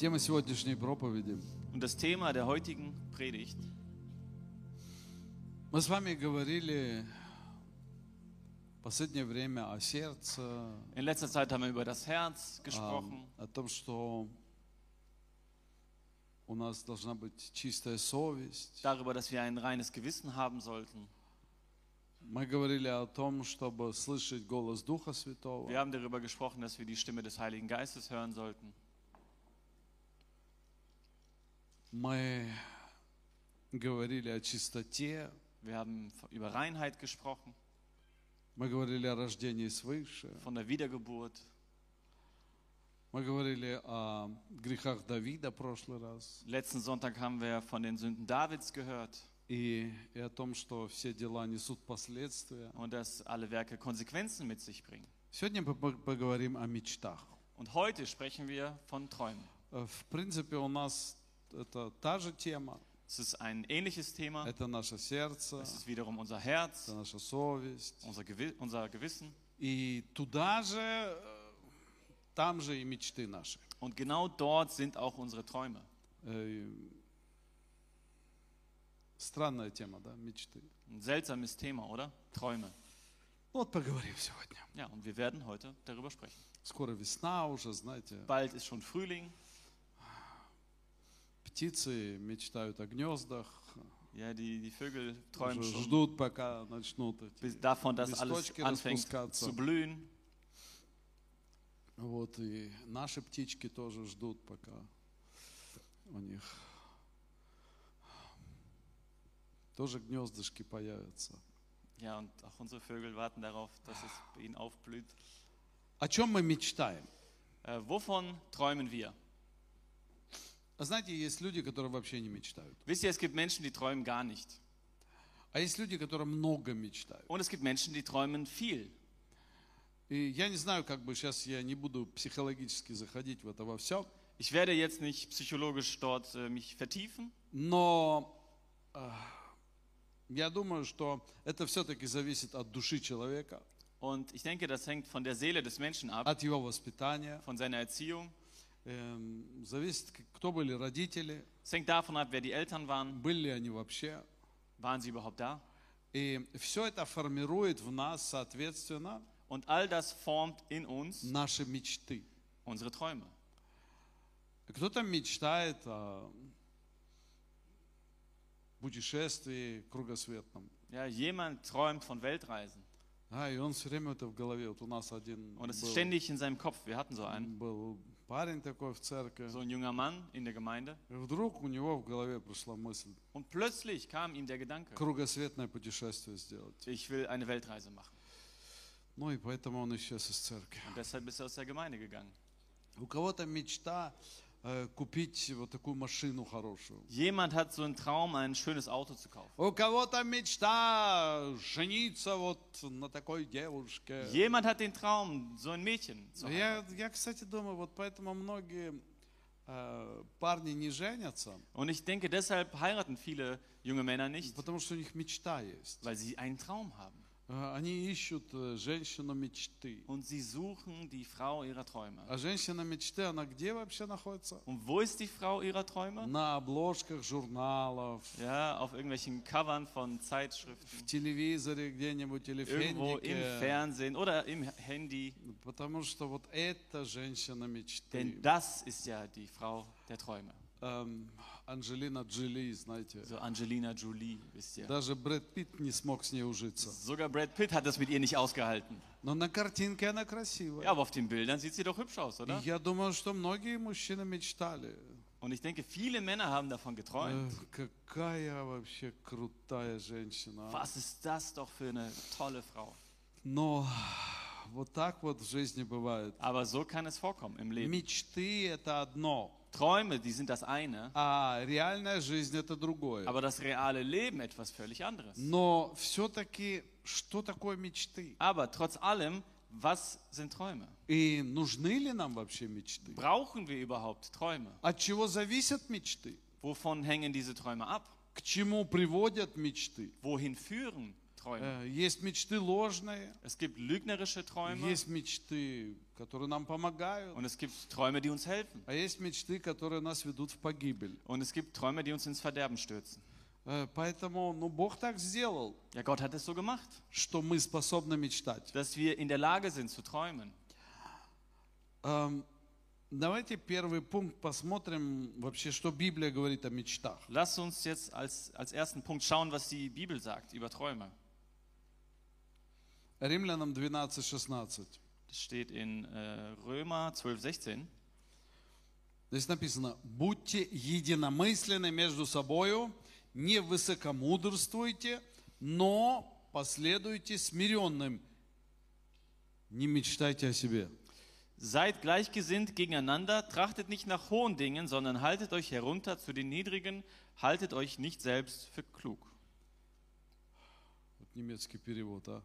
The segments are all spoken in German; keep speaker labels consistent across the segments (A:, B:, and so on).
A: Тема сегодняшней проповеди.
B: Und das Thema der heutigen Predigt,
A: Мы с вами говорили в последнее время о сердце,
B: in letzter Zeit haben wir über das Herz
A: о,
B: gesprochen,
A: о том, что у нас должна быть чистая совесть.
B: darüber, dass wir ein reines Gewissen haben sollten.
A: Мы говорили о том, чтобы слышать голос Духа Святого.
B: Wir haben darüber gesprochen, dass wir die Stimme des Heiligen Geistes hören sollten.
A: Мы говорили о чистоте.
B: Wir haben über Reinheit gesprochen,
A: Мы говорили о рождении свыше.
B: von der Wiedergeburt.
A: Мы говорили о грехах Давида в прошлый раз.
B: Letzten Sonntag haben wir von den Sünden Davids gehört
A: И, и о том, что все дела несут последствия.
B: und dass alle Werke Konsequenzen mit sich bringen.
A: Сегодня мы по- поговорим о мечтах.
B: Und heute sprechen wir von Träumen.
A: Э, В принципе, у нас это та же тема.
B: Es ist ein ähnliches Thema.
A: Это наше сердце,
B: Es ist wiederum unser Herz,
A: это наша совесть.
B: unser, Gewi unser Gewissen.
A: И туда же, э, там же и мечты наши.
B: Und genau dort sind auch unsere Träume.
A: Э, Странная тема, да, мечты.
B: Ein seltsames Thema, oder? Träume.
A: Ну Вот поговорим сегодня.
B: Ja, und wir werden heute darüber sprechen.
A: Скоро весна уже, знаете.
B: Bald ist schon Frühling.
A: Птицы мечтают о гнездах,
B: Ja, die, die Vögel träumen schon
A: ждут, пока начнут эти
B: davon, dass alles anfängt zu blühen.
A: Вот и наши птички тоже ждут, пока у них тоже гнездышки появятся.
B: Ja, und auch unsere Vögel warten darauf, dass es bei ihnen aufblüht.
A: О чем мы мечтаем?
B: Äh, wovon träumen wir?
A: А Знаете, есть люди, которые вообще не мечтают.
B: Wisst ihr, es gibt Menschen, die träumen gar nicht.
A: А есть люди, которые много мечтают.
B: Und es gibt Menschen, die träumen viel.
A: И я не знаю, как бы сейчас я не буду психологически заходить в это во все,
B: Ich werde jetzt nicht psychologisch dort äh, mich vertiefen,
A: но э, я думаю, что это все-таки зависит от души человека,
B: und ich denke, das hängt von der Seele des Menschen ab,
A: от его воспитания,
B: von seiner Erziehung.
A: Эм, зависит, к- кто были родители,
B: Es hängt davon ab, wer die Eltern waren,
A: были ли они вообще.
B: waren sie überhaupt da?
A: И все это формирует в нас, соответственно,
B: Und all das formt in uns
A: наши мечты.
B: unsere Träume.
A: Кто-то мечтает о путешествии кругосветном.
B: Ja, jemand träumt von Weltreisen
A: А, и он все время это в голове. Вот у нас один
B: und es ist
A: был,
B: ständig in seinem Kopf. Wir hatten so einen,
A: был парень такой в церкви.
B: so ein junger Mann in der Gemeinde
A: И вдруг у него в голове пришла мысль
B: und plötzlich kam ihm der Gedanke,
A: кругосветное путешествие сделать.
B: ich will eine Weltreise machen.
A: Ну и поэтому он исчез из церкви.
B: Und deshalb ist er aus der Gemeinde gegangen.
A: У кого-то мечта э, купить вот такую машину хорошую.
B: Jemand hat so einen Traum, ein schönes Auto zu kaufen.
A: У кого-то мечта жениться вот на такой девушке.
B: Jemand hat den Traum, so ein Mädchen zu haben.
A: Я, я, кстати, думаю, вот поэтому многие э, парни не женятся,
B: Und ich denke, deshalb heiraten viele junge Männer nicht,
A: потому что у них мечта есть.
B: weil sie einen Traum haben. Und sie suchen die Frau ihrer Träume. Und wo ist die Frau ihrer Träume? Ja, auf irgendwelchen Covern von Zeitschriften. Irgendwo im Fernsehen oder im Handy. Denn das ist ja die Frau der Träume.
A: Эм, Анджелина Джоли, знаете.
B: So Angelina Jolie, wisst ihr.
A: Даже Брэд Питт не смог с ней ужиться.
B: Sogar Brad Pitt hat das mit ihr nicht ausgehalten.
A: Но на картинке она красивая.
B: Ja, aber auf den Bildern sieht sie doch hübsch aus,
A: И
B: oder?
A: я думаю, что многие мужчины мечтали.
B: Und ich denke, viele Männer haben davon geträumt.
A: Э, Какая вообще крутая женщина. а.
B: Was ist das doch für eine tolle Frau?
A: Но вот так вот в жизни бывает.
B: Aber so kann es vorkommen im Leben.
A: Мечты это одно,
B: Träume, die sind das eine,
A: а реальная жизнь это другое.
B: aber das reale Leben etwas völlig anderes.
A: Но все-таки, что такое мечты?
B: Aber trotz allem, was sind Träume?
A: И нужны ли нам вообще мечты?
B: Brauchen wir überhaupt Träume?
A: От чего зависят мечты?
B: Wovon hängen diese Träume ab?
A: К чему приводят мечты?
B: Wohin führen Träume.
A: Э, Есть мечты ложные,
B: Es gibt lügnerische Träume
A: есть мечты, которые нам помогают,
B: und es gibt Träume, die uns helfen.
A: а есть мечты, которые нас ведут в погибель.
B: Und es gibt Träume, die uns ins Verderben stürzen.
A: Э, Поэтому, ну, Бог так сделал,
B: Ja, Gott hat es so gemacht,
A: что мы способны мечтать.
B: dass wir in der Lage sind zu träumen.
A: Эм, Давайте первый пункт посмотрим вообще, что Библия говорит о мечтах.
B: Lass uns jetzt als, als ersten Punkt schauen, was die Bibel sagt über Träume.
A: Римлянам 12, 16.
B: Das steht in äh, Römer 12, 16.
A: Здесь написано, будьте единомысленны между собою, не высокомудрствуйте, но последуйте смиренным. Не мечтайте о себе.
B: Seid gleichgesinnt gegeneinander, trachtet nicht nach hohen Dingen, sondern haltet euch herunter zu den Niedrigen, haltet euch nicht selbst für klug.
A: Вот немецкий перевод, а?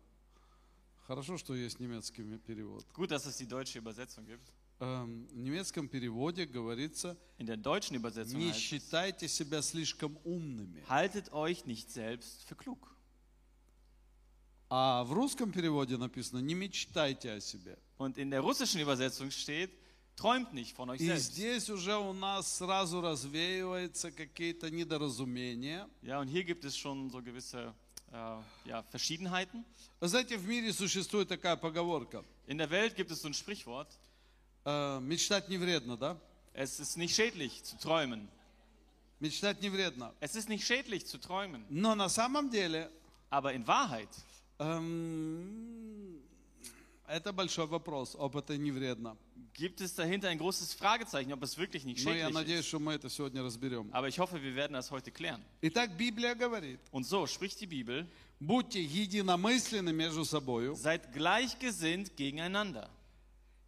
A: Хорошо, что есть немецкий ме- перевод.
B: Gut, dass es die deutsche Übersetzung gibt.
A: Эм, В немецком переводе говорится,
B: In der deutschen Übersetzung
A: не
B: heißt es,
A: считайте себя слишком умными.
B: haltet euch nicht selbst für klug.
A: А в русском переводе написано, не мечтайте о себе.
B: Und in der russischen Übersetzung steht, träumt nicht von euch
A: И
B: selbst.
A: здесь уже у нас сразу развеиваются какие-то недоразумения.
B: Ja, und hier gibt es schon so gewisse äh, ja, Verschiedenheiten.
A: Вы знаете, в мире существует такая поговорка.
B: In der Welt gibt es so ein Sprichwort,
A: э, мечтать не вредно, да?
B: es ist nicht schädlich zu träumen.
A: Мечтать не вредно.
B: Es ist nicht schädlich zu träumen.
A: Но на самом деле
B: Aber in Wahrheit
A: эм, это большой вопрос, об это не вредно.
B: gibt es dahinter ein großes Fragezeichen, ob es wirklich nicht
A: Но я
B: schädlich
A: надеюсь, что мы это сегодня разберем.
B: Aber ich hoffe, wir werden das heute klären.
A: Итак, Библия говорит,
B: Und so spricht die Bibel,
A: будьте единомысленны между собою,
B: seid gleichgesinnt gegeneinander.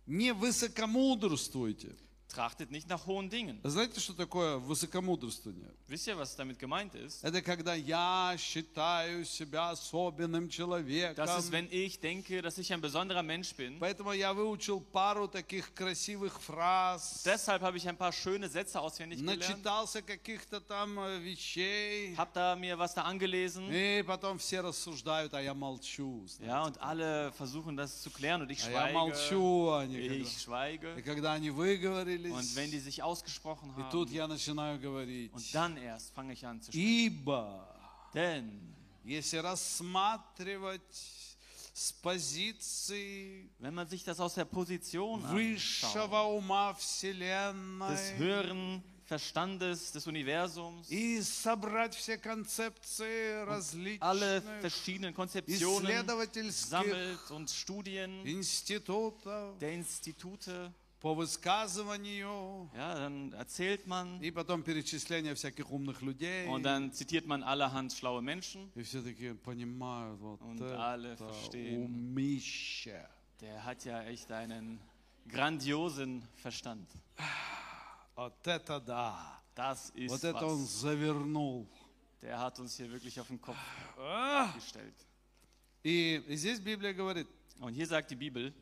A: не высокомудрствуйте.
B: Trachtet nicht nach hohen Dingen.
A: Знаете, что такое высокомудрствование?
B: Wisst ihr, was damit gemeint ist?
A: Это когда я считаю себя особенным человеком.
B: Das ist, wenn ich denke, dass ich ein besonderer Mensch bin.
A: Поэтому я выучил пару таких красивых фраз,
B: Deshalb habe ich ein paar schöne Sätze auswendig gelernt,
A: начитался каких-то там э, вещей,
B: habe da mir was da angelesen.
A: и потом все рассуждают, а я молчу. знаете.
B: Ja, und alle versuchen das zu klären und ich
A: А я
B: schweige.
A: молчу, они
B: Ich
A: когда- И
B: schweige.
A: когда они выговорились,
B: Und wenn die sich ausgesprochen
A: и тут
B: haben,
A: я начинаю говорить.
B: und dann erst fange ich an zu sprechen.
A: Ибо,
B: Denn
A: если рассматривать с позиции
B: wenn man sich das aus der Position anschaut,
A: высшего ума
B: des
A: Вселенной
B: höheren Verstandes des Universums,
A: и собрать все концепции
B: alle
A: различных
B: verschiedenen Konzeptionen
A: исследовательских
B: sammelt und Studien
A: институтов
B: der Institute,
A: по высказыванию
B: ja, dann erzählt man
A: и потом перечисление всяких умных людей.
B: und dann zitiert man allerhand schlaue Menschen.
A: И все такие понимают, вот
B: Und
A: это
B: alle verstehen.
A: умище.
B: Der hat ja echt einen grandiosen Verstand.
A: Вот это да.
B: Das ist
A: Вот это он
B: was.
A: завернул.
B: Der hat uns hier wirklich auf den Kopf
A: А!
B: gestellt.
A: И, и здесь Библия говорит,
B: Und hier sagt die Bibel,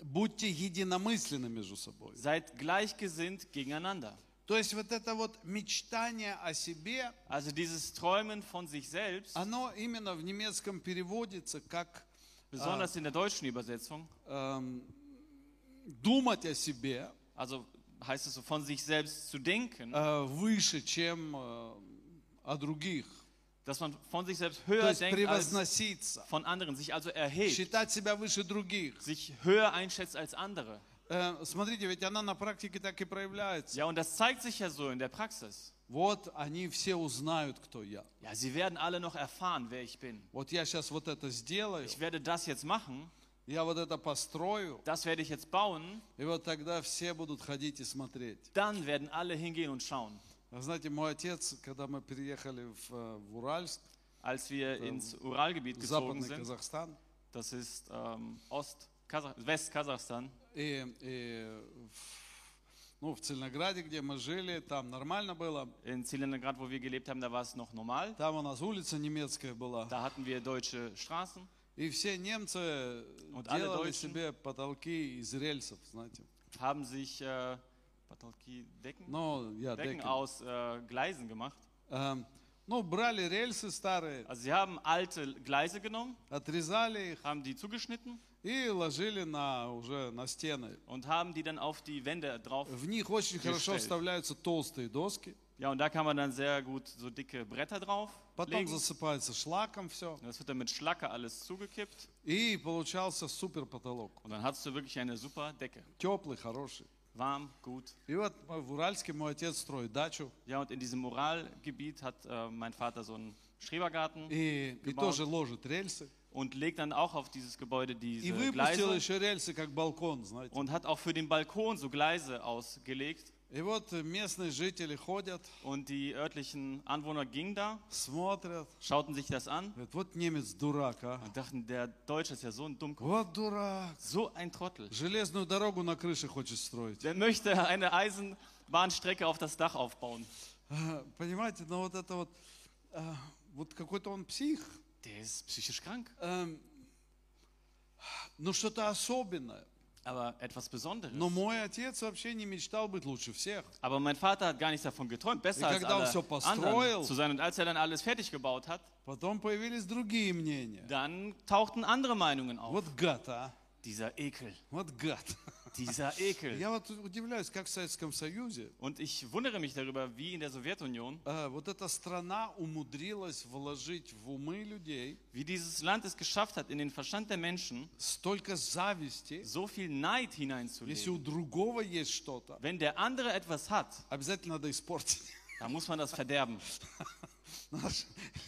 A: будьте единомысленны между собой.
B: seid gleichgesinnt gegeneinander.
A: То есть вот это вот мечтание о себе,
B: Also dieses Träumen von sich selbst,
A: оно именно в немецком переводится как
B: besonders in der deutschen Übersetzung,
A: эм, думать о себе
B: also heißt es so, von sich selbst zu denken,
A: э, выше, чем э, о других.
B: dass man von sich selbst
A: То
B: höher
A: есть
B: denkt als
A: превозноситься,
B: von anderen, sich also erhebt,
A: считать себя выше других.
B: sich höher einschätzt als andere.
A: Э, Смотрите, ведь она на практике так и проявляется.
B: Ja, und das zeigt sich ja so in der Praxis.
A: Вот они все узнают, кто я.
B: Ja, sie werden alle noch erfahren, wer ich bin.
A: Вот я сейчас вот это сделаю,
B: Ich werde das jetzt machen,
A: я вот это построю,
B: das werde ich jetzt bauen,
A: и вот тогда все будут ходить и смотреть.
B: dann werden alle hingehen und schauen.
A: Знаете, мой отец, когда мы переехали в, э, в Уральск,
B: Als wir ins Uralgebiet gezogen sind,
A: Казахстан,
B: das ist ähm, Ost West-Kasachstan,
A: и, и в, ну, в Цельнограде, где мы жили, там нормально было.
B: in Zelengrad, wo wir gelebt haben, da war es noch normal.
A: Там у нас улица немецкая была.
B: Da hatten wir deutsche Straßen
A: И все немцы
B: alle
A: делали
B: Deutschen-
A: себе потолки из рельсов, знаете.
B: haben sich äh, Patolki Decken,
A: Ну, я
B: Decken
A: Decken.
B: aus äh, Gleisen gemacht.
A: Эм, Ну, брали рельсы старые,
B: Also sie haben alte Gleise genommen,
A: отрезали их
B: haben die zugeschnitten
A: и ложили на, уже на стены.
B: und haben die dann auf die Wände drauf.
A: В них очень хорошо
B: Gestellt.
A: вставляются толстые доски.
B: Ja, und da kann man dann sehr gut so dicke Bretter drauf
A: Потом
B: legen.
A: засыпается шлаком все.
B: Das wird dann mit Schlacke alles zugekippt
A: И получался супер потолок.
B: und dann hast du wirklich eine super Decke.
A: Теплый, хороший.
B: Warm, gut.
A: И вот в Уральске мой отец строит дачу.
B: Ja, und in diesem Moralgebiet hat äh, mein Vater so einen Schrebergarten
A: И, и
B: Gebaut.
A: тоже ложит рельсы.
B: und legt dann auch auf dieses Gebäude
A: И
B: diese
A: выпустил
B: Gleise
A: еще рельсы, как балкон, знаете.
B: und hat auch für den Balkon so Gleise ausgelegt.
A: И вот местные жители ходят,
B: Und die örtlichen Anwohner gingen da,
A: смотрят.
B: schauten sich das an
A: Говорят, вот немец дурак, а.
B: und dachten, der Deutsche ist ja so ein Dummkopf,
A: Вот дурак.
B: so ein Trottel.
A: Железную дорогу на крыше хочет строить.
B: Der möchte eine Eisenbahnstrecke auf das Dach aufbauen.
A: А, Понимаете, но вот это вот, а, вот какой-то он псих,
B: Der ist psychisch krank.
A: эм, ну что-то особенное.
B: Aber etwas Besonderes.
A: Но мой отец вообще не мечтал быть лучше всех.
B: Aber mein Vater hat gar nicht davon geträumt, besser
A: И
B: als
A: когда он
B: alle
A: всё построил-
B: anderen zu sein. Und als er dann alles fertig gebaut hat,
A: Потом появились другие мнения.
B: dann tauchten andere Meinungen auf.
A: Вот гад, а?
B: Dieser Ekel,
A: Вот гад.
B: dieser Ekel.
A: Я вот удивляюсь, как в Советском Союзе
B: Und ich wundere mich darüber, wie in der Sowjetunion,
A: э, вот эта страна умудрилась вложить в умы людей
B: wie dieses Land es geschafft hat, in den Verstand der Menschen
A: столько зависти.
B: so viel Neid
A: Если
B: hineinzulegen.
A: у другого есть что-то,
B: Wenn der andere etwas hat,
A: обязательно надо испортить.
B: dann muss man das verderben.
A: Надо ж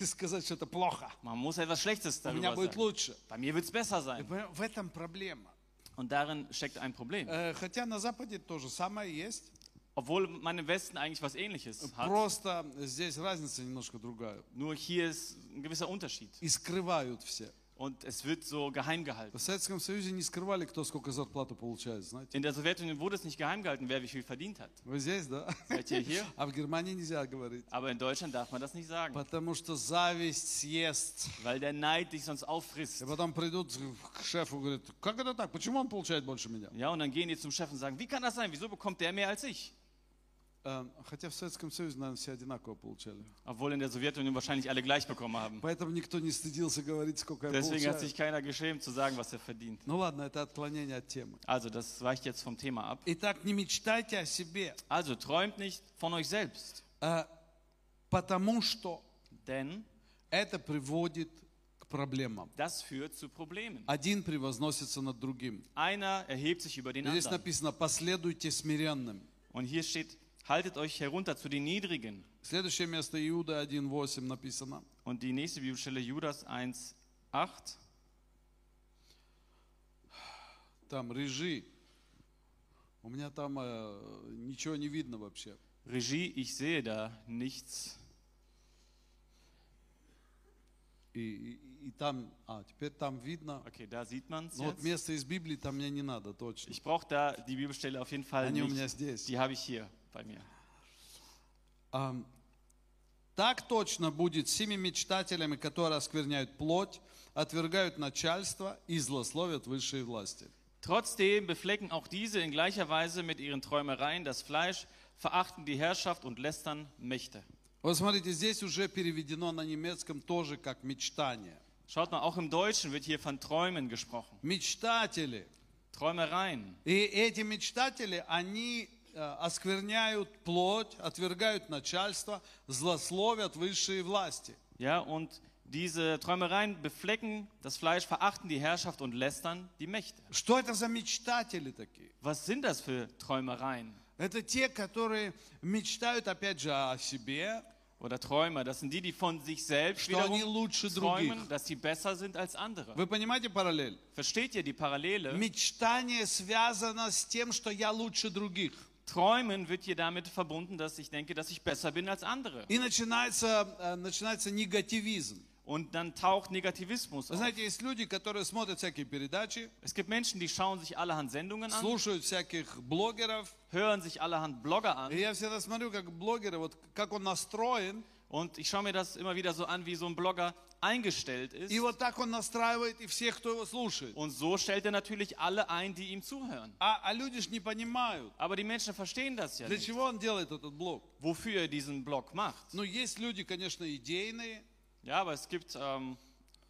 A: сказать, что это плохо.
B: Man muss etwas Schlechtes
A: У меня
B: darüber
A: будет
B: sagen.
A: лучше.
B: Bei mir wird es besser
A: И
B: sein.
A: понимаете, В этом проблема.
B: Und darin steckt ein Problem.
A: Э, Хотя на Западе то же самое есть.
B: Obwohl man im Westen eigentlich was Ähnliches hat.
A: Просто здесь разница немножко другая.
B: Nur hier ist ein gewisser Unterschied.
A: И скрывают все.
B: Und es wird so geheim gehalten.
A: В Советском Союзе не скрывали, кто сколько зарплату получает, знаете.
B: In der Sowjetunion wurde es nicht geheim gehalten, wer wie viel verdient hat.
A: Вы здесь, да?
B: Seid ihr hier?
A: А в Германии нельзя говорить.
B: Aber in Deutschland darf man das nicht sagen,
A: Потому что зависть съест.
B: weil der Neid dich sonst
A: И
B: auffrisst.
A: потом придут к шефу и говорят, как это так? Почему он получает больше меня?
B: Ja, und dann gehen die zum Chef und sagen, wie kann das sein? Wieso bekommt der mehr als ich?
A: Э, Хотя в Советском Союзе, наверное, все одинаково получали.
B: Obwohl in der Sowjetunion wahrscheinlich alle gleich bekommen haben.
A: Поэтому никто не стыдился говорить, сколько я
B: Deswegen hat
A: получаю.
B: sich keiner geschämt zu sagen, was er verdient.
A: Ну ладно, это отклонение от темы.
B: Also, das weicht jetzt vom Thema ab.
A: Итак, не мечтайте о себе,
B: Also, träumt nicht von euch selbst,
A: э, потому что
B: denn
A: это приводит к проблемам.
B: das führt zu Problemen.
A: Один превозносится над другим.
B: Einer erhebt sich über den
A: Здесь
B: anderen.
A: написано, последуйте смиренным.
B: Und hier steht, haltet euch herunter zu den Niedrigen.
A: Следующее место Иуда 1.8 написано.
B: Und die nächste Bibelstelle Judas 1, 8.
A: Там режи. У меня там э, ничего не видно вообще.
B: Regie, ich sehe da nichts.
A: И, и- и там, а, теперь там видно.
B: Okay, da sieht man es
A: Но вот
B: jetzt.
A: место из Библии там мне не надо, точно.
B: Ich brauche da die Bibelstelle auf jeden Fall
A: Они у меня
B: nicht.
A: здесь.
B: Die habe ich hier Mir.
A: Ам, так точно будет с теми мечтателями, которые оскверняют плоть, отвергают начальство и злословят высшие власти.
B: Trotzdem beflecken auch diese in gleicher Weise mit ihren Träumereien das Fleisch, verachten die Herrschaft und lästern Mächte.
A: Вот смотрите, здесь уже переведено на немецком тоже как мечтание.
B: Schaut mal, auch im Deutschen wird hier von Träumen gesprochen.
A: Мечтатели.
B: Träumereien.
A: И эти мечтатели, они э, оскверняют плоть, отвергают начальство, злословят высшие власти.
B: Ja, und diese Träumereien beflecken das Fleisch, verachten die Herrschaft und lästern die Mächte.
A: Что это за мечтатели такие?
B: Was sind das für Träumereien
A: Это те, которые мечтают, опять же, о себе,
B: oder Träumer? Das sind die, die von sich selbst wiederum träumen,
A: других.
B: dass sie besser sind als andere.
A: Вы понимаете параллель?
B: Versteht ihr die Parallele?
A: Мечтание связано с тем, что я лучше других.
B: Träumen wird hier damit verbunden, dass ich denke, dass ich besser bin als andere.
A: И начинается, э, начинается негативизм.
B: Und dann taucht Negativismus
A: Вы
B: auf.
A: знаете, есть люди, которые смотрят всякие передачи,
B: Es gibt Menschen, die schauen sich allerhand Sendungen an,
A: слушают всяких блогеров.
B: hören sich allerhand Blogger
A: И
B: an.
A: я всегда смотрю, как блогеры, вот как он настроен,
B: Und ich schaue mir das immer wieder so an, wie so ein Blogger eingestellt ist.
A: И вот так он настраивает и всех, кто его слушает.
B: Und so stellt er natürlich alle ein, die ihm zuhören.
A: А, а люди ж не понимают,
B: Aber die Menschen verstehen das ja
A: для
B: nicht,
A: чего он делает этот блог.
B: wofür er diesen Blog macht.
A: Ну, есть люди, конечно, идейные,
B: Ja, aber es gibt ähm,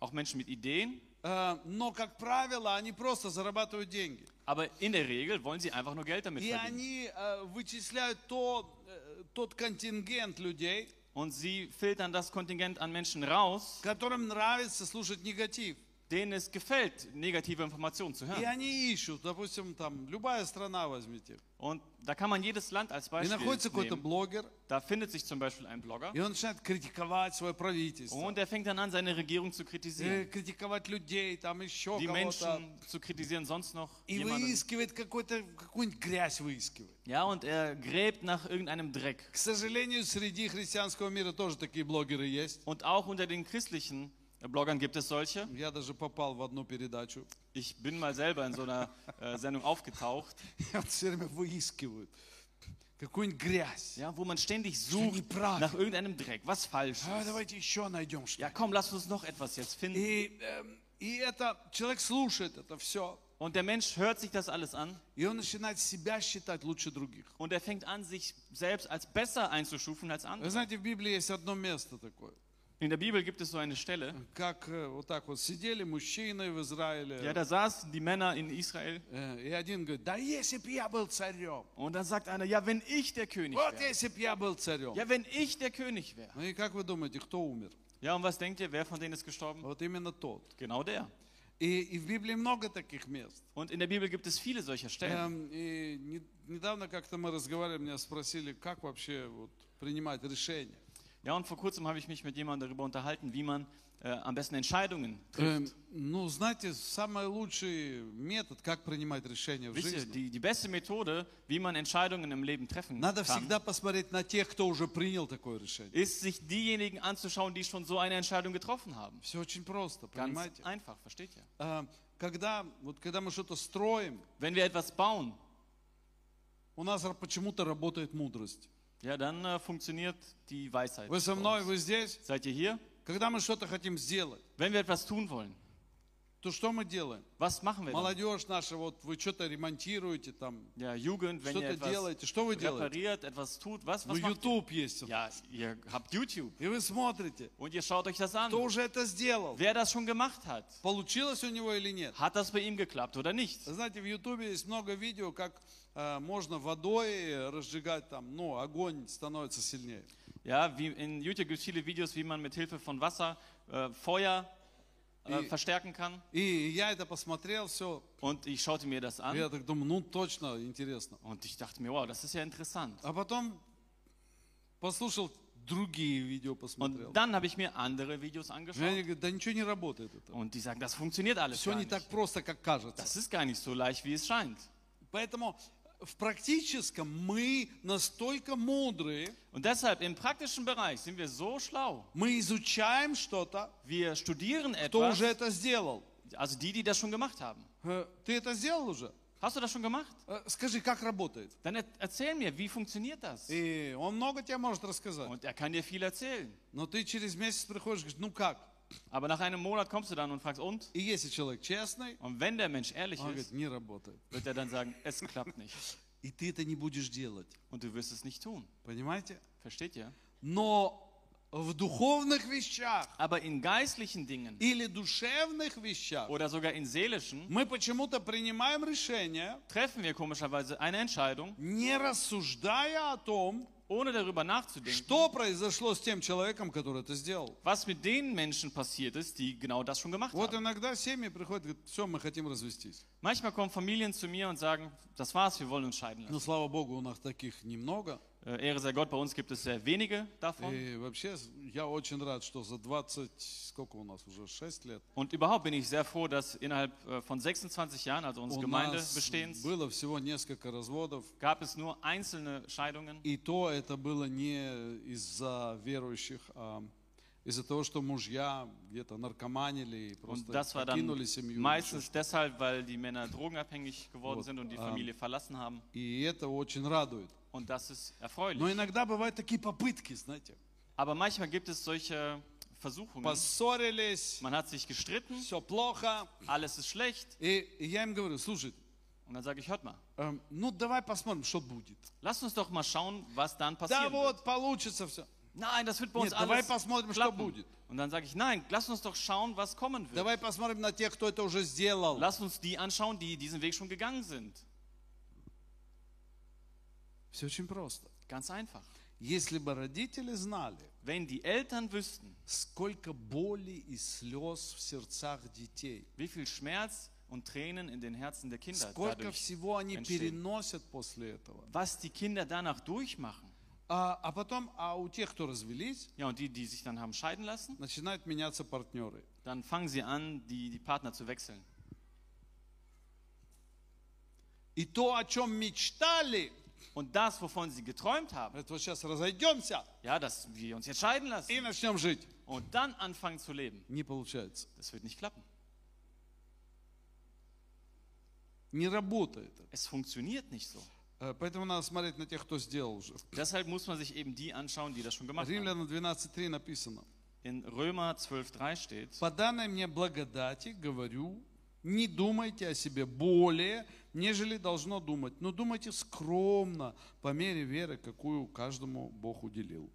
B: auch Menschen mit Ideen,
A: э, но, как правило, они просто зарабатывают деньги.
B: aber in der Regel wollen sie einfach nur Geld damit
A: И
B: verdienen.
A: они э, вычисляют то, э, тот контингент людей,
B: Und sie filtern das Kontingent an Menschen raus,
A: которым нравится слушать негатив.
B: denen es gefällt, negative Informationen zu
A: И
B: hören.
A: они ищут, допустим, там, любая страна возьмите.
B: Und da kann man jedes Land als
A: И
B: Beispiel
A: находится какой-то
B: nehmen.
A: блогер,
B: Da findet sich zum Beispiel ein Blogger
A: и он начинает критиковать свое правительство,
B: und er fängt dann an, seine Regierung zu
A: э,
B: kritisieren.
A: критиковать людей, там еще
B: Die
A: кого-то.
B: Menschen zu kritisieren, sonst noch
A: И
B: jemanden.
A: выискивает какой-то, какую-нибудь грязь выискивает.
B: Ja, und er gräbt nach irgendeinem Dreck.
A: К сожалению, среди христианского мира тоже такие блогеры есть.
B: Und auch unter den christlichen äh, Bloggern gibt es solche.
A: Я даже попал в одну передачу.
B: Ich bin mal selber in so einer äh, Sendung aufgetaucht,
A: И вот все время выискивают какую-нибудь грязь.
B: ja, wo man ständig
A: Что
B: sucht
A: неправильно.
B: nach irgendeinem Dreck, was falsch
A: А,
B: ist.
A: давайте еще найдем что
B: Ja, komm, lass uns noch etwas jetzt finden.
A: И, эм, и это человек слушает это все.
B: Und der Mensch hört sich das alles an
A: И он начинает себя считать лучше других.
B: und er fängt an, sich selbst als besser einzustufen als
A: Вы
B: andere.
A: знаете, в Библии есть одно место такое.
B: In der Bibel gibt es so eine Stelle,
A: Как э, вот так вот сидели мужчины в Израиле.
B: ja, da saßen die Männer in Israel
A: э, И один говорит, да если бы я был царем.
B: und dann sagt einer, ja, wenn ich der König
A: Вот
B: wäre.
A: если бы я был царем.
B: Ja, wenn ich der König wäre.
A: Ну и как вы думаете, кто умер?
B: Ja, und was denkt ihr, wer von denen ist gestorben?
A: Вот именно тот.
B: Genau der.
A: И, и в Библии много таких мест.
B: Und in der Bibel gibt es viele solcher Stellen.
A: Эм, и не- недавно как-то мы разговаривали, меня спросили, как вообще вот, принимать решения.
B: Ja, und vor kurzem habe ich mich mit jemandem darüber unterhalten, wie man äh, am besten Entscheidungen trifft.
A: Эм, ну, знаете, самый лучший метод, как принимать решения в
B: Wisst ihr,
A: жизни,
B: die, die beste Methode, wie man Entscheidungen im Leben treffen
A: надо
B: kann,
A: всегда посмотреть на тех, кто уже принял такое решение.
B: ist, sich diejenigen anzuschauen, die schon so eine Entscheidung getroffen haben.
A: Все очень просто,
B: Ganz
A: понимаете?
B: einfach, versteht ihr?
A: Эм, Когда, вот, когда мы что-то строим,
B: Wenn wir etwas bauen,
A: у нас р- почему-то работает мудрость.
B: ja, dann äh, funktioniert die Weisheit.
A: Вы со
B: bei
A: мной,
B: uns.
A: вы здесь?
B: Seid ihr hier?
A: Когда мы что-то хотим сделать,
B: Wenn wir etwas tun wollen,
A: то что мы делаем?
B: was machen wir dann?
A: Молодежь наша, вот вы что-то ремонтируете там,
B: Ja, Jugend, wenn ihr
A: что-то делаете. Что вы делаете?
B: etwas tut, was,
A: Ну,
B: was ihr?
A: YouTube есть.
B: Ja, ihr habt YouTube
A: И вы смотрите,
B: und ihr schaut euch das an.
A: кто уже это сделал.
B: Wer das schon gemacht hat.
A: Получилось у него или нет?
B: Hat das bei ihm geklappt oder nicht?
A: Знаете, в Ютубе есть много видео, как э, можно водой разжигать там, ну, огонь становится сильнее.
B: Ja, wie in YouTube gibt es viele Videos, wie man mit Hilfe von Wasser äh, Feuer äh,
A: Die-
B: verstärken kann.
A: И я это посмотрел, все.
B: Und ich schaute mir das an
A: Я так думаю, ну, точно интересно.
B: und ich dachte mir, wow, das ist ja interessant.
A: А потом послушал другие видео, посмотрел.
B: Und dann habe ich mir andere Videos
A: И они
B: angeschaut
A: говорят, да ничего не работает это.
B: und die sagen, das funktioniert alles
A: Все
B: gar
A: не так
B: nicht.
A: просто, как кажется.
B: Das ist gar nicht so leicht, wie es scheint.
A: Поэтому в практическом мы настолько мудрые,
B: Und deshalb im praktischen Bereich sind wir so schlau.
A: мы изучаем что-то,
B: Wir studieren
A: кто
B: etwas,
A: уже это сделал.
B: also die, die das schon gemacht haben.
A: Э, Ты это сделал уже?
B: Hast du das schon gemacht?
A: Э, Скажи, как работает?
B: Dann er erzähl mir, wie funktioniert das?
A: И он много тебе может рассказать.
B: Und er kann dir viel erzählen.
A: Но ты через месяц приходишь говоришь, ну как?
B: Aber nach einem Monat kommst du dann und fragst, und?
A: И если человек честный,
B: Und wenn der Mensch ehrlich
A: он говорит,
B: ist,
A: не работает.
B: wird er dann sagen, es klappt nicht.
A: И ты это не будешь делать.
B: Und du wirst es nicht tun.
A: Понимаете?
B: Versteht ihr?
A: Но в духовных вещах
B: Aber in geistlichen Dingen
A: или душевных вещах
B: oder sogar in seelischen
A: мы почему-то принимаем решение,
B: treffen wir komischerweise eine Entscheidung,
A: не рассуждая о том,
B: ohne darüber nachzudenken,
A: что произошло с тем человеком, который это сделал.
B: was mit den Menschen passiert ist, die genau das schon gemacht
A: Вот
B: haben.
A: иногда семьи приходят говорят, все, мы хотим развестись.
B: Manchmal kommen Familien zu mir und sagen, das war's, wir wollen uns scheiden
A: Но
B: lassen.
A: слава Богу, у нас таких немного.
B: Äh, Ehre sei Gott, bei uns gibt es sehr wenige davon.
A: И вообще я очень рад, что за 20, сколько у нас уже, 6 лет,
B: Und überhaupt bin ich sehr froh, dass innerhalb äh, von 26 Jahren, also unseres
A: у нас
B: Gemeindebestehens,
A: было всего несколько разводов.
B: gab es nur einzelne Scheidungen.
A: И то это было не из-за верующих, а из-за того, что mужья где-то наркоманили и
B: Und
A: просто
B: das war dann
A: покинули семью.
B: meistens deshalb, weil die Männer drogenabhängig geworden
A: Вот,
B: sind und die
A: ähm,
B: Familie verlassen haben.
A: И это очень радует.
B: Und das ist erfreulich.
A: Но иногда бывают такие попытки, знаете.
B: Aber manchmal gibt es solche Versuchungen.
A: Поссорились,
B: Man hat sich gestritten,
A: все плохо.
B: alles ist schlecht.
A: И я им говорю, слушайте,
B: Und dann sage ich, hört mal,
A: эм, ну давай посмотрим, что будет.
B: lasst uns doch mal schauen, was dann
A: Да
B: passieren wird.
A: вот, получится все.
B: Nein, das wird bei uns
A: Нет, давай
B: alles
A: посмотрим, что
B: klappen.
A: будет.
B: Und dann sage ich, nein, lasst uns doch schauen, was kommen wird.
A: Давай посмотрим на тех, кто это уже сделал.
B: Lasst uns die anschauen, die diesen Weg schon gegangen sind.
A: Все очень просто.
B: Ganz einfach.
A: Если бы родители знали,
B: Wenn die Eltern wüssten,
A: сколько боли и слез в сердцах детей,
B: wie viel Schmerz und Tränen in den Herzen der Kinder
A: сколько
B: dadurch,
A: всего они
B: entstehen.
A: переносят после этого.
B: was die Kinder danach durchmachen.
A: А, а потом, а у тех, кто развелись,
B: Ja, und die, die sich dann haben scheiden lassen,
A: начинают меняться партнеры.
B: dann fangen sie an, die, die Partner zu wechseln.
A: И то, о чем мечтали,
B: Und das, wovon sie geträumt haben,
A: это вот сейчас разойдемся
B: ja, dass wir uns jetzt scheiden lassen
A: и начнем жить,
B: und dann anfangen zu leben,
A: не получается.
B: das wird nicht klappen.
A: Не работает это.
B: Es funktioniert nicht so.
A: Э, Поэтому надо смотреть на тех, кто сделал уже.
B: Deshalb muss man sich eben die anschauen, die das schon gemacht haben.
A: Римлянам 12.3 написано.
B: In Römer 12,3 steht,
A: По данной мне благодати говорю, не думайте о себе более, нежели должно думать, но думайте скромно, по мере веры, какую каждому Бог уделил.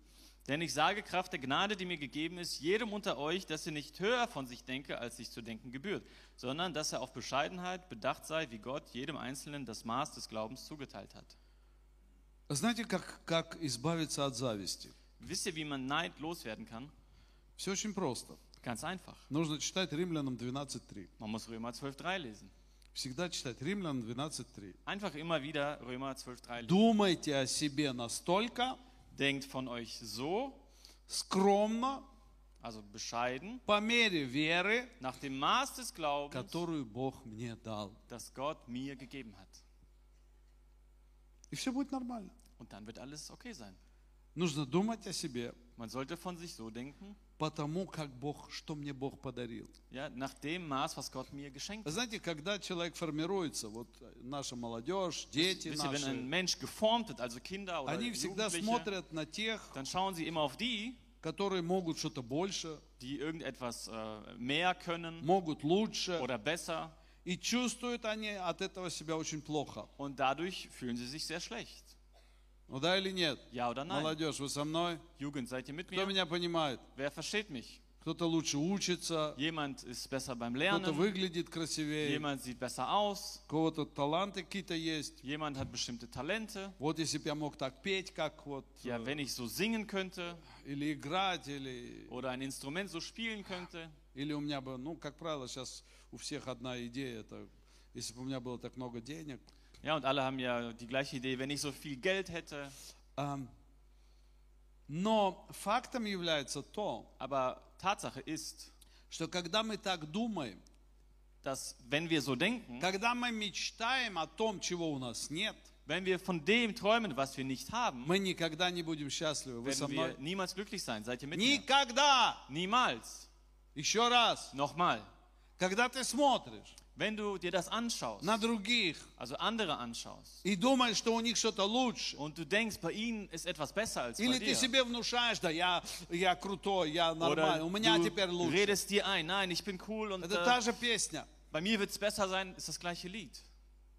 B: Denn ich sage, Kraft der Gnade, die mir gegeben ist, jedem unter euch, dass er nicht höher von sich denke, als sich zu denken gebührt, sondern dass er auf Bescheidenheit bedacht sei, wie Gott jedem Einzelnen das Maß des Glaubens zugeteilt hat.
A: Знаете, как, как избавиться от зависти?
B: Wisst ihr, wie man Neid loswerden kann?
A: Все очень просто.
B: Ganz einfach.
A: Нужно читать Римлянам 12.3.
B: Man muss Römer 12,3 lesen.
A: Всегда читать Римлянам 12.3.
B: Einfach immer wieder Römer 12,3 lesen.
A: Думайте о себе настолько
B: Denkt von euch so,
A: скромно,
B: also bescheiden,
A: по мере веры,
B: nach dem Maß des Glaubens,
A: которую Бог мне дал.
B: das Gott mir gegeben hat.
A: И все будет нормально.
B: Und dann wird alles okay sein.
A: Нужно думать о себе,
B: Man sollte von sich so denken,
A: потому как Бог, что мне Бог подарил.
B: ja, nach dem Maß, was Gott mir geschenkt hat.
A: знаете, когда человек формируется, вот наша молодежь, дети
B: Wisst ihr, wenn ein
A: наши,
B: Mensch geformt wird, also Kinder oder
A: они всегда смотрят на тех,
B: dann schauen sie immer auf die,
A: которые могут что-то больше,
B: die irgendetwas äh, mehr können
A: могут лучше,
B: oder besser
A: и чувствуют они от этого себя очень плохо.
B: und dadurch fühlen sie sich sehr schlecht.
A: Ну да или нет?
B: Ja oder nein?
A: Молодежь, вы со мной?
B: Jugend, seid ihr mit
A: Кто
B: mir?
A: меня понимает?
B: Wer versteht mich?
A: Кто-то лучше учится,
B: Jemand ist besser beim
A: кто-то
B: Lernen,
A: выглядит красивее,
B: jemand sieht besser aus,
A: у кого-то таланты какие-то есть.
B: jemand hat bestimmte Talente.
A: Вот если бы я мог так петь, как вот,
B: Ja,
A: э,
B: wenn ich so singen könnte
A: или играть, или,
B: oder ein Instrument so spielen könnte,
A: или у меня бы, ну, как правило, сейчас у всех одна идея, это если бы у меня было так много денег.
B: ja, und alle haben ja die gleiche Idee, wenn ich so viel Geld hätte.
A: Ам, Но фактом является то,
B: Aber Tatsache ist,
A: что когда мы так думаем,
B: dass wenn wir so denken,
A: когда мы мечтаем о том, чего у нас нет,
B: wenn wir von dem träumen, was wir nicht haben,
A: мы никогда не будем счастливы. Вы со
B: werden wir
A: мной?
B: niemals glücklich sein. Seid ihr mit mir?
A: Никогда!
B: Niemals.
A: Еще раз,
B: Nochmal.
A: Когда ты смотришь
B: Wenn du dir das anschaust,
A: на других
B: also andere anschaust,
A: и думаешь, что у них что-то лучше,
B: und du denkst, bei ihnen ist etwas besser als bei
A: или ты
B: dir,
A: себе внушаешь, да я, я крутой, я
B: oder
A: нормальный, у меня теперь
B: du
A: лучше.
B: redest dir ein, nein, ich bin cool und
A: Это
B: äh,
A: та же песня.
B: bei mir wird es besser sein, ist das gleiche Lied.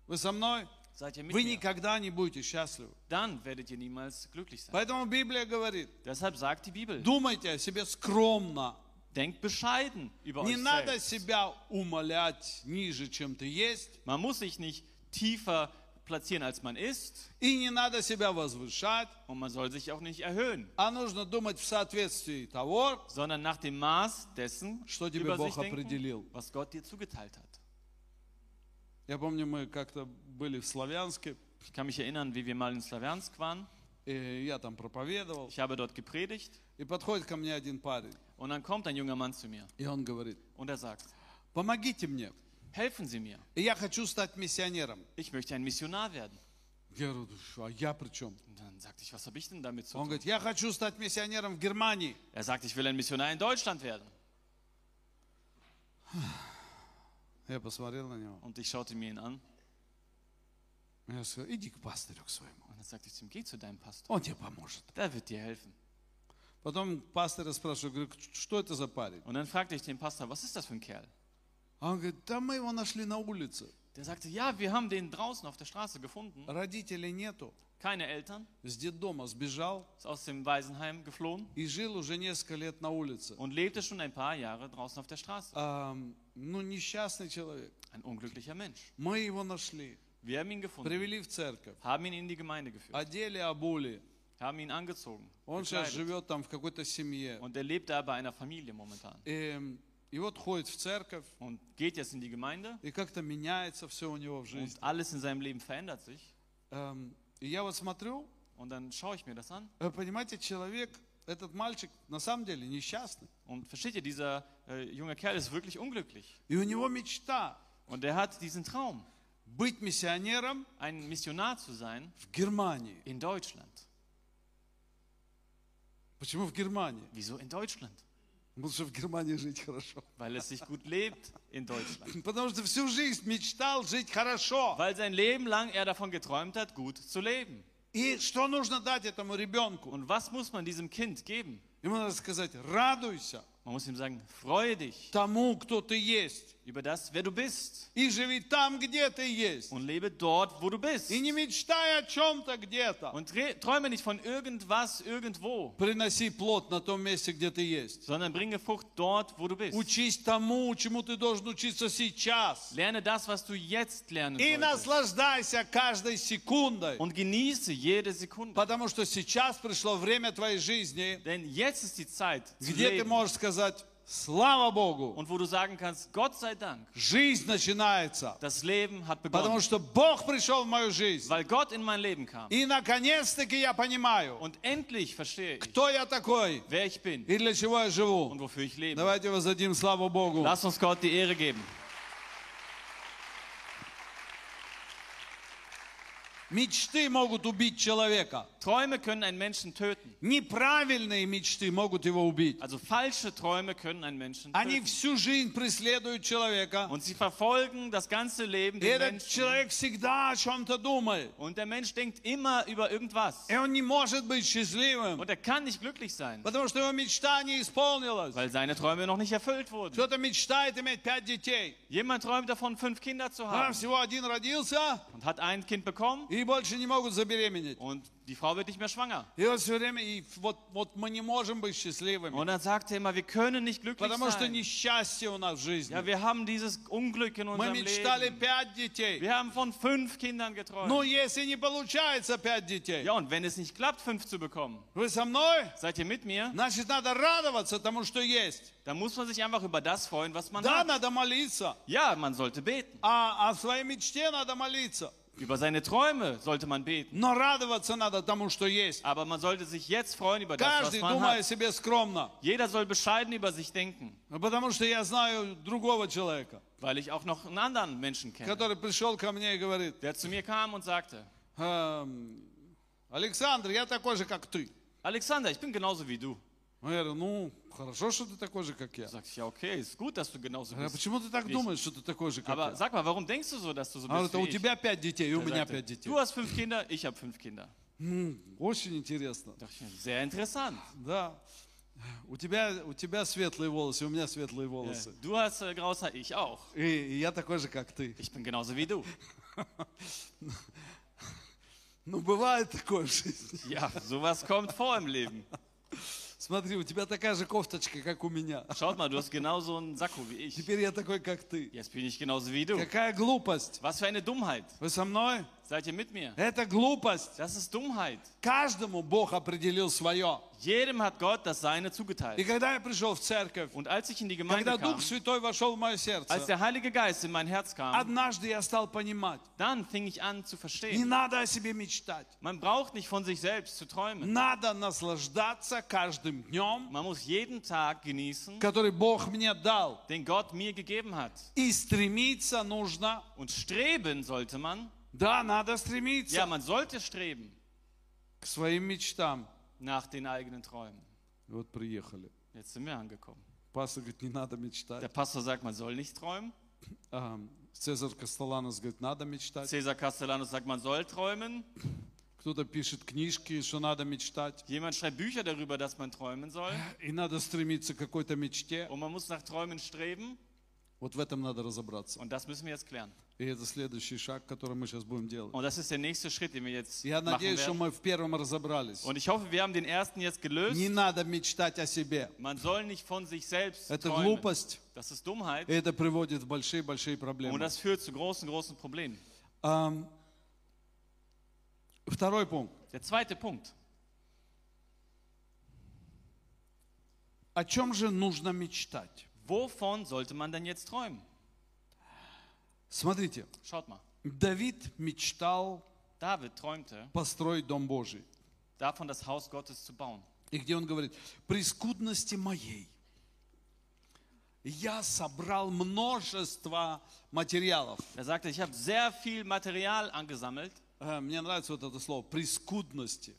A: Вы со мной?
B: Seid ihr mit
A: Вы
B: mir?
A: никогда не будете счастливы.
B: Dann werdet ihr niemals glücklich sein.
A: Поэтому Библия говорит,
B: Deshalb sagt die Bibel,
A: думайте о себе скромно.
B: denkt bescheiden über
A: Не
B: euch
A: надо
B: selbst.
A: себя умолять ниже, чем ты есть.
B: Man muss sich nicht tiefer platzieren, als man ist,
A: И не надо себя возвышать.
B: und man soll sich auch nicht erhöhen,
A: А нужно думать в соответствии того,
B: sondern nach dem Maß dessen
A: Что тебе
B: über
A: Бог
B: sich denken,
A: определил.
B: was Gott dir zugeteilt hat.
A: Я помню, мы как-то были в Славянске,
B: Ich kann mich erinnern, wie wir mal in Slawiansk waren.
A: и я там проповедовал.
B: Ich habe dort gepredigt
A: И подходит ко мне один парень,
B: und dann kommt ein junger Mann zu mir
A: и он говорит,
B: und er sagt,
A: помогите мне.
B: helfen Sie mir,
A: И я хочу стать миссионером.
B: ich möchte ein Missionar werden.
A: Я говорю, а я при чем?
B: Und dann sagte ich, was habe ich denn damit zu
A: Он
B: tun?
A: говорит, я хочу стать миссионером в Германии.
B: Er sagt, ich will ein Missionar in Deutschland werden.
A: Я посмотрел на него.
B: Und ich schaute mir ihn an
A: Я сказал, иди к пастырю к своему.
B: und dann sagte ich zu ihm, geh zu deinem Pastor,
A: Он тебе поможет.
B: der wird dir helfen.
A: Потом пастора спрашиваю, говорю, что это за парень?
B: Und dann fragte ich den Pastor, was ist das für ein Kerl?
A: А он говорит, да мы его нашли на улице.
B: Der sagte, ja, wir haben den draußen auf der Straße gefunden.
A: Родителей нету.
B: Keine Eltern,
A: С детдома сбежал
B: ist aus dem Waisenheim geflohen
A: и жил уже несколько лет на улице.
B: und lebte schon ein paar Jahre draußen auf der Straße.
A: Ам, ну, несчастный человек.
B: Ein unglücklicher Mensch.
A: Мы его нашли,
B: Wir haben ihn gefunden,
A: привели в церковь,
B: haben ihn in die Gemeinde geführt,
A: одели, обули.
B: haben ihn angezogen.
A: Он сейчас
B: gekleidet.
A: живет там в какой-то семье.
B: Und er lebt da bei einer Familie momentan.
A: И, и вот ходит в церковь,
B: Und geht jetzt in die Gemeinde
A: и как-то меняется все у него в жизни.
B: und alles in seinem Leben verändert sich.
A: Эм, И я вот смотрю,
B: Und dann schaue ich mir das an.
A: э, понимаете, человек, этот мальчик на самом деле несчастный.
B: Und versteht ihr, dieser äh, junge Kerl ist wirklich unglücklich.
A: И у него мечта
B: Und er hat diesen Traum,
A: быть миссионером
B: ein Missionar zu sein
A: в Германии.
B: in Deutschland.
A: Почему в Германии?
B: Wieso in Deutschland?
A: Потому что в Германии жить хорошо.
B: Weil es sich gut lebt in Deutschland.
A: Потому что всю жизнь мечтал жить хорошо.
B: Weil sein Leben lang er davon geträumt hat, gut zu leben.
A: И что нужно дать этому ребенку?
B: Und was muss man diesem Kind geben?
A: Ему надо сказать, радуйся
B: Man muss ihm sagen, freue dich
A: тому, кто ты есть.
B: über das, wer du bist.
A: И живи там, где ты есть.
B: Und lebe dort, wo du bist.
A: И не мечтай о чем-то где-то.
B: Und träume nicht von irgendwas, irgendwo,
A: Приноси плод на том месте, где ты есть.
B: sondern bringe Frucht dort, wo du bist.
A: Учись тому, чему ты должен учиться сейчас.
B: Lerne das, was du jetzt lernen
A: И наслаждайся каждой секундой.
B: Und genieße jede Sekunde.
A: Потому что сейчас пришло время твоей жизни,
B: Denn jetzt ist die Zeit,
A: где ты можешь сказать, слава Богу,
B: Und wo du sagen kannst, Gott sei Dank,
A: жизнь начинается.
B: das Leben hat
A: Потому
B: begonnen.
A: что Бог пришел в мою жизнь.
B: Weil Gott in mein Leben kam.
A: И наконец-таки я понимаю,
B: Und endlich verstehe ich,
A: кто я такой
B: wer ich bin
A: и для чего я живу.
B: und wofür ich lebe.
A: Давайте воздадим славу Богу.
B: Lass uns Gott die Ehre geben.
A: Мечты могут убить человека.
B: Träume können einen Menschen töten.
A: Неправильные мечты могут его убить.
B: Also falsche Träume können einen Menschen
A: Они
B: töten.
A: всю жизнь преследуют человека.
B: Und sie verfolgen das ganze Leben
A: И
B: den
A: этот
B: Menschen.
A: человек всегда о чем-то думает.
B: Und der Mensch denkt immer über irgendwas.
A: И он не может быть счастливым,
B: Und er kann nicht glücklich sein,
A: потому что его мечта не исполнилась.
B: weil seine Träume noch nicht erfüllt wurden.
A: Кто-то мечтает иметь пять детей.
B: Jemand träumt davon, fünf Kinder zu
A: А
B: haben
A: всего один родился,
B: und hat ein Kind bekommen
A: и больше не могут забеременеть.
B: und die Frau wird nicht mehr schwanger.
A: И вот все время, и вот, вот мы не можем быть счастливыми,
B: Und dann sagt er immer, wir können nicht glücklich
A: потому что
B: sein.
A: несчастье у нас в жизни.
B: Ja, wir haben dieses Unglück in
A: Мы
B: unserem
A: мечтали
B: Leben.
A: пять детей.
B: Wir haben von fünf Kindern
A: Но
B: geträumt.
A: если не получается пять детей,
B: Ja, und wenn es nicht klappt, fünf zu bekommen,
A: вы со мной?
B: seid ihr mit mir?
A: Значит, надо радоваться тому, что есть.
B: Dann muss man sich einfach über das freuen, was man
A: Да,
B: hat.
A: надо молиться.
B: Ja, man sollte beten.
A: А о своей мечте надо молиться.
B: Über seine Träume sollte man beten.
A: Но радоваться надо тому, что есть.
B: Aber man sollte sich jetzt freuen über das, was
A: Каждый
B: man
A: думая о
B: hat.
A: себе скромно.
B: Jeder soll bescheiden über sich denken,
A: Потому что я знаю другого человека,
B: weil ich auch noch einen anderen Menschen kenne,
A: который пришел ко мне и говорит,
B: der zu mir kam und sagte,
A: «Эм, Александр, я такой же, как ты.
B: Alexander, ich bin genauso wie du.
A: Я говорю, ну, хорошо, что ты такой же, как я.
B: Da sag ich, ja okay, ist gut, dass du genauso bist.
A: почему ты так думаешь, что ты такой же, как
B: Aber
A: я?
B: sag mal, warum denkst du so, dass du so
A: А
B: bist
A: это у тебя пять детей, у
B: Er
A: меня пять детей.
B: du hast fünf Kinder, ich habe fünf Kinder.
A: Очень интересно.
B: Sehr interessant.
A: Да. У тебя, у тебя светлые волосы, у меня светлые волосы.
B: du hast äh, graues Haar, ich auch.
A: И, и я такой же, как ты.
B: Ich bin genauso wie du.
A: Ну, бывает такое в жизни.
B: Ja, sowas kommt vor im Leben.
A: Смотри, у тебя такая же кофточка, как у меня.
B: Schaut mal, du hast genauso einen Sakko wie ich.
A: Теперь я такой, как ты.
B: Jetzt bin ich genauso wie du.
A: Какая глупость.
B: Was für eine Dummheit.
A: Вы со мной?
B: Seid ihr mit mir?
A: Это глупость.
B: Das ist Dummheit.
A: Каждому Бог определил свое.
B: Jedem hat Gott das Seine
A: И
B: zugeteilt.
A: когда я пришел в церковь,
B: Und als ich in die Gemeinde
A: когда
B: kam,
A: Дух Святой вошел в мое
B: als
A: сердце,
B: der Heilige Geist in mein Herz kam,
A: однажды я стал понимать,
B: dann fing ich an zu
A: не
B: verstehen.
A: надо о себе мечтать.
B: Man braucht nicht von sich selbst zu träumen.
A: Надо наслаждаться каждым днем,
B: Man muss jeden Tag genießen,
A: который Бог мне дал.
B: den Gott mir gegeben hat.
A: И стремиться нужно.
B: Und streben sollte man.
A: Да, надо
B: Ja,
A: стремиться
B: man sollte streben
A: к своим мечтам.
B: nach den eigenen Träumen.
A: И вот приехали.
B: Jetzt sind wir angekommen.
A: Пастор говорит, не надо
B: Der
A: мечтать.
B: Pastor sagt, man soll nicht träumen.
A: А, Цезарь Костоланос говорит, надо мечтать.
B: Cäsar Castellanos sagt, man soll träumen.
A: Кто-то пишет книжки, что надо мечтать.
B: Jemand schreibt Bücher darüber, dass man träumen soll.
A: И надо стремиться к какой-то мечте.
B: Und man muss nach Träumen streben.
A: Вот в этом надо разобраться.
B: Und das müssen wir jetzt klären.
A: И это следующий шаг, который мы сейчас будем делать.
B: Und das ist der nächste Schritt, den wir jetzt
A: Я надеюсь, что мы в первом разобрались.
B: Und ich hoffe, wir haben den ersten jetzt gelöst.
A: Не надо мечтать о себе.
B: Man soll nicht von sich selbst
A: Это
B: träumen.
A: глупость,
B: Das ist Dummheit.
A: и это приводит в большие-большие
B: Und
A: проблемы.
B: das führt zu großen, großen Problemen.
A: Ам, Второй пункт.
B: Der zweite Punkt.
A: О чем же нужно мечтать?
B: Wovon sollte man denn jetzt träumen?
A: Смотрите,
B: Schaut mal.
A: Давид мечтал
B: David träumte
A: построить Дом Божий.
B: davon, das Haus Gottes zu bauen.
A: И где он говорит, при скудности моей я собрал множество материалов.
B: Er sagte, ich habe sehr viel Material angesammelt,
A: Э, Мне нравится вот это слово, при скудности.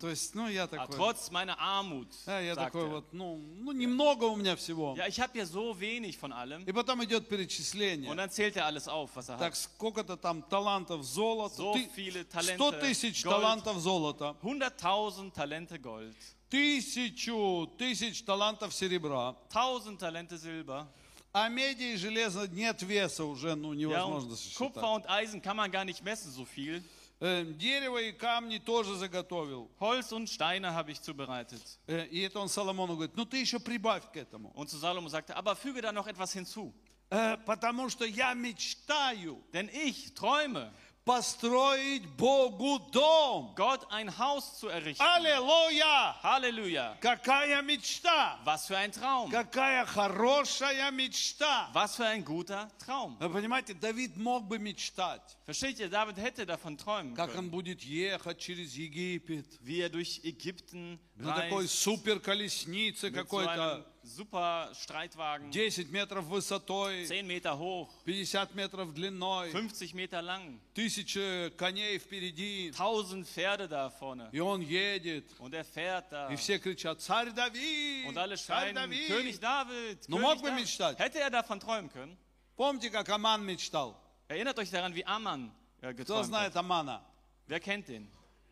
A: То есть, ну, я
B: aber
A: такой,
B: trotz meiner Armut.
A: э, я такой
B: er.
A: вот, ну, ну, немного у меня всего.
B: Ja, ich habe ja so wenig von allem.
A: И потом идет
B: Und
A: перечисление.
B: dann zählt er alles auf, was er
A: Так, сколько-то там талантов золота.
B: So
A: Ты-
B: viele
A: 100
B: Talente
A: тысяч
B: Gold.
A: талантов золота.
B: 100.000 Talente Gold,
A: Тысячу тысяч талантов серебра.
B: 1000 Talente Silber.
A: А меди и железа нет веса уже, ну,
B: Ja,
A: невозможно
B: und Kupfer
A: сосчитать.
B: und Eisen kann man gar nicht messen, so viel.
A: Э, Дерево и камни тоже заготовил.
B: Holz und Steine habe ich zubereitet.
A: Э, И это он Соломону говорит, ну ты еще prибавь к этому.
B: Und zu Salomo sagte, aber füge da noch etwas hinzu.
A: Э, Потому что я мечтаю
B: Denn ich träume,
A: построить Богу дом.
B: Gott ein Haus zu errichten.
A: Аллилуйя!
B: Halleluja.
A: Какая мечта!
B: Was für ein Traum.
A: Какая хорошая мечта!
B: Was für ein guter Traum.
A: Вы понимаете, Давид мог бы мечтать,
B: Versteht ihr, David hätte davon träumen
A: как он
B: können,
A: будет ехать через Египет
B: wie er durch Ägypten
A: на такой
B: reist,
A: супер колеснице
B: mit so
A: какой-то,
B: super Streitwagen,
A: 10 метров высотой,
B: 10 Meter hoch,
A: 50 метров длиной,
B: 50 Meter lang,
A: тысячи коней впереди,
B: 1000 Pferde da vorne.
A: и он едет,
B: Und er fährt da.
A: и все кричат, царь Давид,
B: Und alle
A: царь
B: schreien, König
A: Давид.
B: David,
A: Ну,
B: König
A: мог бы
B: David.
A: мечтать.
B: Hätte er davon träumen können?
A: Помните, как Аман мечтал?
B: Erinnert euch daran, wie Amman äh,
A: Кто
B: geträumt
A: знает
B: hat.
A: Амана?
B: Wer kennt den?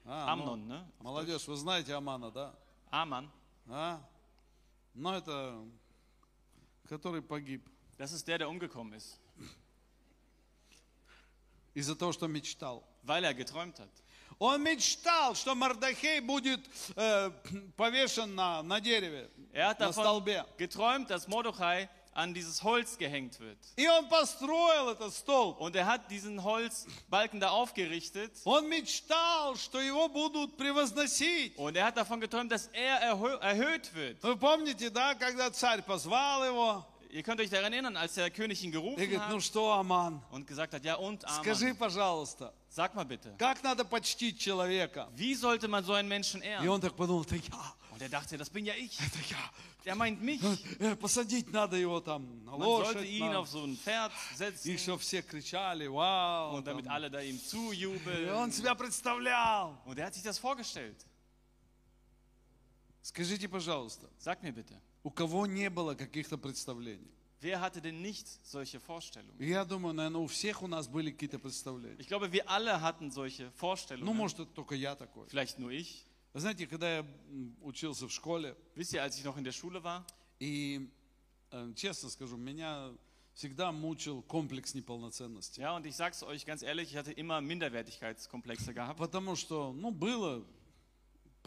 A: А, ну,
B: Amnon, ne?
A: молодежь, вы знаете Амана, да?
B: Aman.
A: А? Ну, это, который погиб
B: Das ist der, der umgekommen ist,
A: из-за того, что мечтал.
B: weil er geträumt hat.
A: Он мечтал, что Мардахей будет э, повешен на, на дереве,
B: Er hat
A: на столбе.
B: geträumt, dass Mordechai an dieses Holz gehängt wird.
A: И он построил этот столб.
B: Und er hat diesen Holzbalken da aufgerichtet.
A: Он мечтал, что его будут превозносить.
B: Und er hat davon geträumt, dass er erhö erhöht wird.
A: Вы помните, да, когда царь позвал его
B: Ihr könnt euch daran erinnern, als der König ihn
A: и
B: gerufen
A: говорит, ну
B: hat
A: что, Аман,
B: und gesagt hat, ja und
A: скажи,
B: Aman,
A: пожалуйста,
B: sag mal bitte,
A: как надо почтить человека?
B: wie sollte man so einen Menschen
A: И
B: ehren?
A: он так подумал, это я,
B: Und er dachte, das bin ja ich. Der meint mich.
A: Э, Посадить надо его там на
B: Man sollte
A: лошадь.
B: ihn auf so ein Pferd
A: И
B: setzen
A: что все кричали, вау.
B: und damit alle da ihm
A: И
B: zujubeln.
A: он себя представлял.
B: Und er hat sich das vorgestellt.
A: Скажите, пожалуйста,
B: Sag mir bitte,
A: у кого не было каких-то представлений?
B: wer hatte denn nicht solche Vorstellungen?
A: Я думаю, наверное, у всех у нас были какие-то представления.
B: Ich glaube, wir alle hatten solche
A: Ну,
B: Vorstellungen.
A: может, это только я такой.
B: Vielleicht nur ich.
A: Вы знаете, когда я учился в школе,
B: Wisst ihr, als ich noch in der Schule war,
A: и, э, честно скажу, меня всегда мучил комплекс неполноценности.
B: ja, und ich sag's euch ganz ehrlich, ich hatte immer Minderwertigkeitskomplexe gehabt.
A: Потому что, ну, было,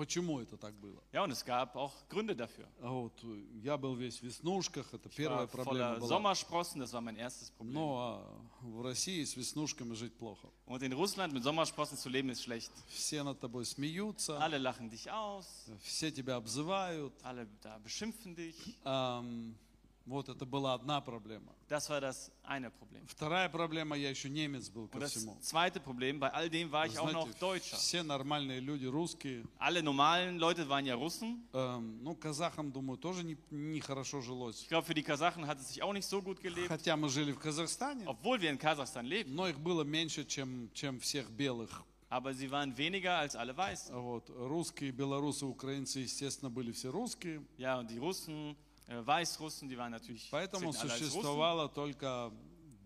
A: почему это так было.
B: Ja, und es gab auch Gründe dafür.
A: А вот э, я был весь в веснушках, это
B: Ich
A: первая проблема была.
B: Sommersprossen, das war mein erstes Problem.
A: Ну, а в России с веснушками жить плохо.
B: Und in Russland mit Sommersprossen zu leben ist schlecht.
A: Все над тобой смеются,
B: Alle lachen dich aus,
A: все тебя обзывают.
B: alle da beschimpfen dich.
A: Ам, вот это была одна проблема.
B: Das war das eine Problem.
A: Вторая проблема, я еще немец был ко
B: Und das
A: всему.
B: zweite Problem, bei all dem war
A: Вы
B: ich auch noch
A: знаете,
B: Deutscher.
A: все нормальные люди, русские.
B: Alle normalen Leute waren ja Russen.
A: Ам, ну, казахам, думаю, тоже не- нехорошо жилось.
B: Ich glaube, für die Kasachen hat es sich auch nicht so gut gelebt,
A: Хотя мы жили в Казахстане,
B: obwohl wir in Kasachstan leben.
A: но их было меньше, чем, чем всех белых.
B: Aber sie waren weniger als alle Weißen.
A: Вот. Русские, белорусы, украинцы, естественно, были все русские.
B: Ja, und die Russen, äh, Weißrussen, die waren natürlich
A: Поэтому
B: zählten alle als Russen.
A: существовало только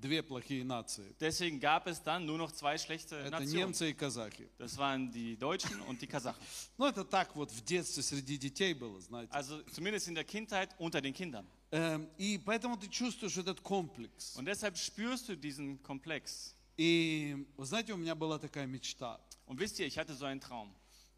A: две плохие нации.
B: Deswegen gab es dann nur noch zwei schlechte
A: Это
B: Nationen.
A: немцы и казахи.
B: Das waren die Deutschen und die Kasachen.
A: Ну, это так вот в детстве среди детей было, знаете.
B: Also zumindest in der Kindheit unter den Kindern.
A: Эм, И поэтому ты чувствуешь этот комплекс.
B: Und deshalb spürst du diesen Komplex.
A: И, вы знаете, у меня была такая мечта.
B: Und wisst ihr, ich hatte so einen Traum.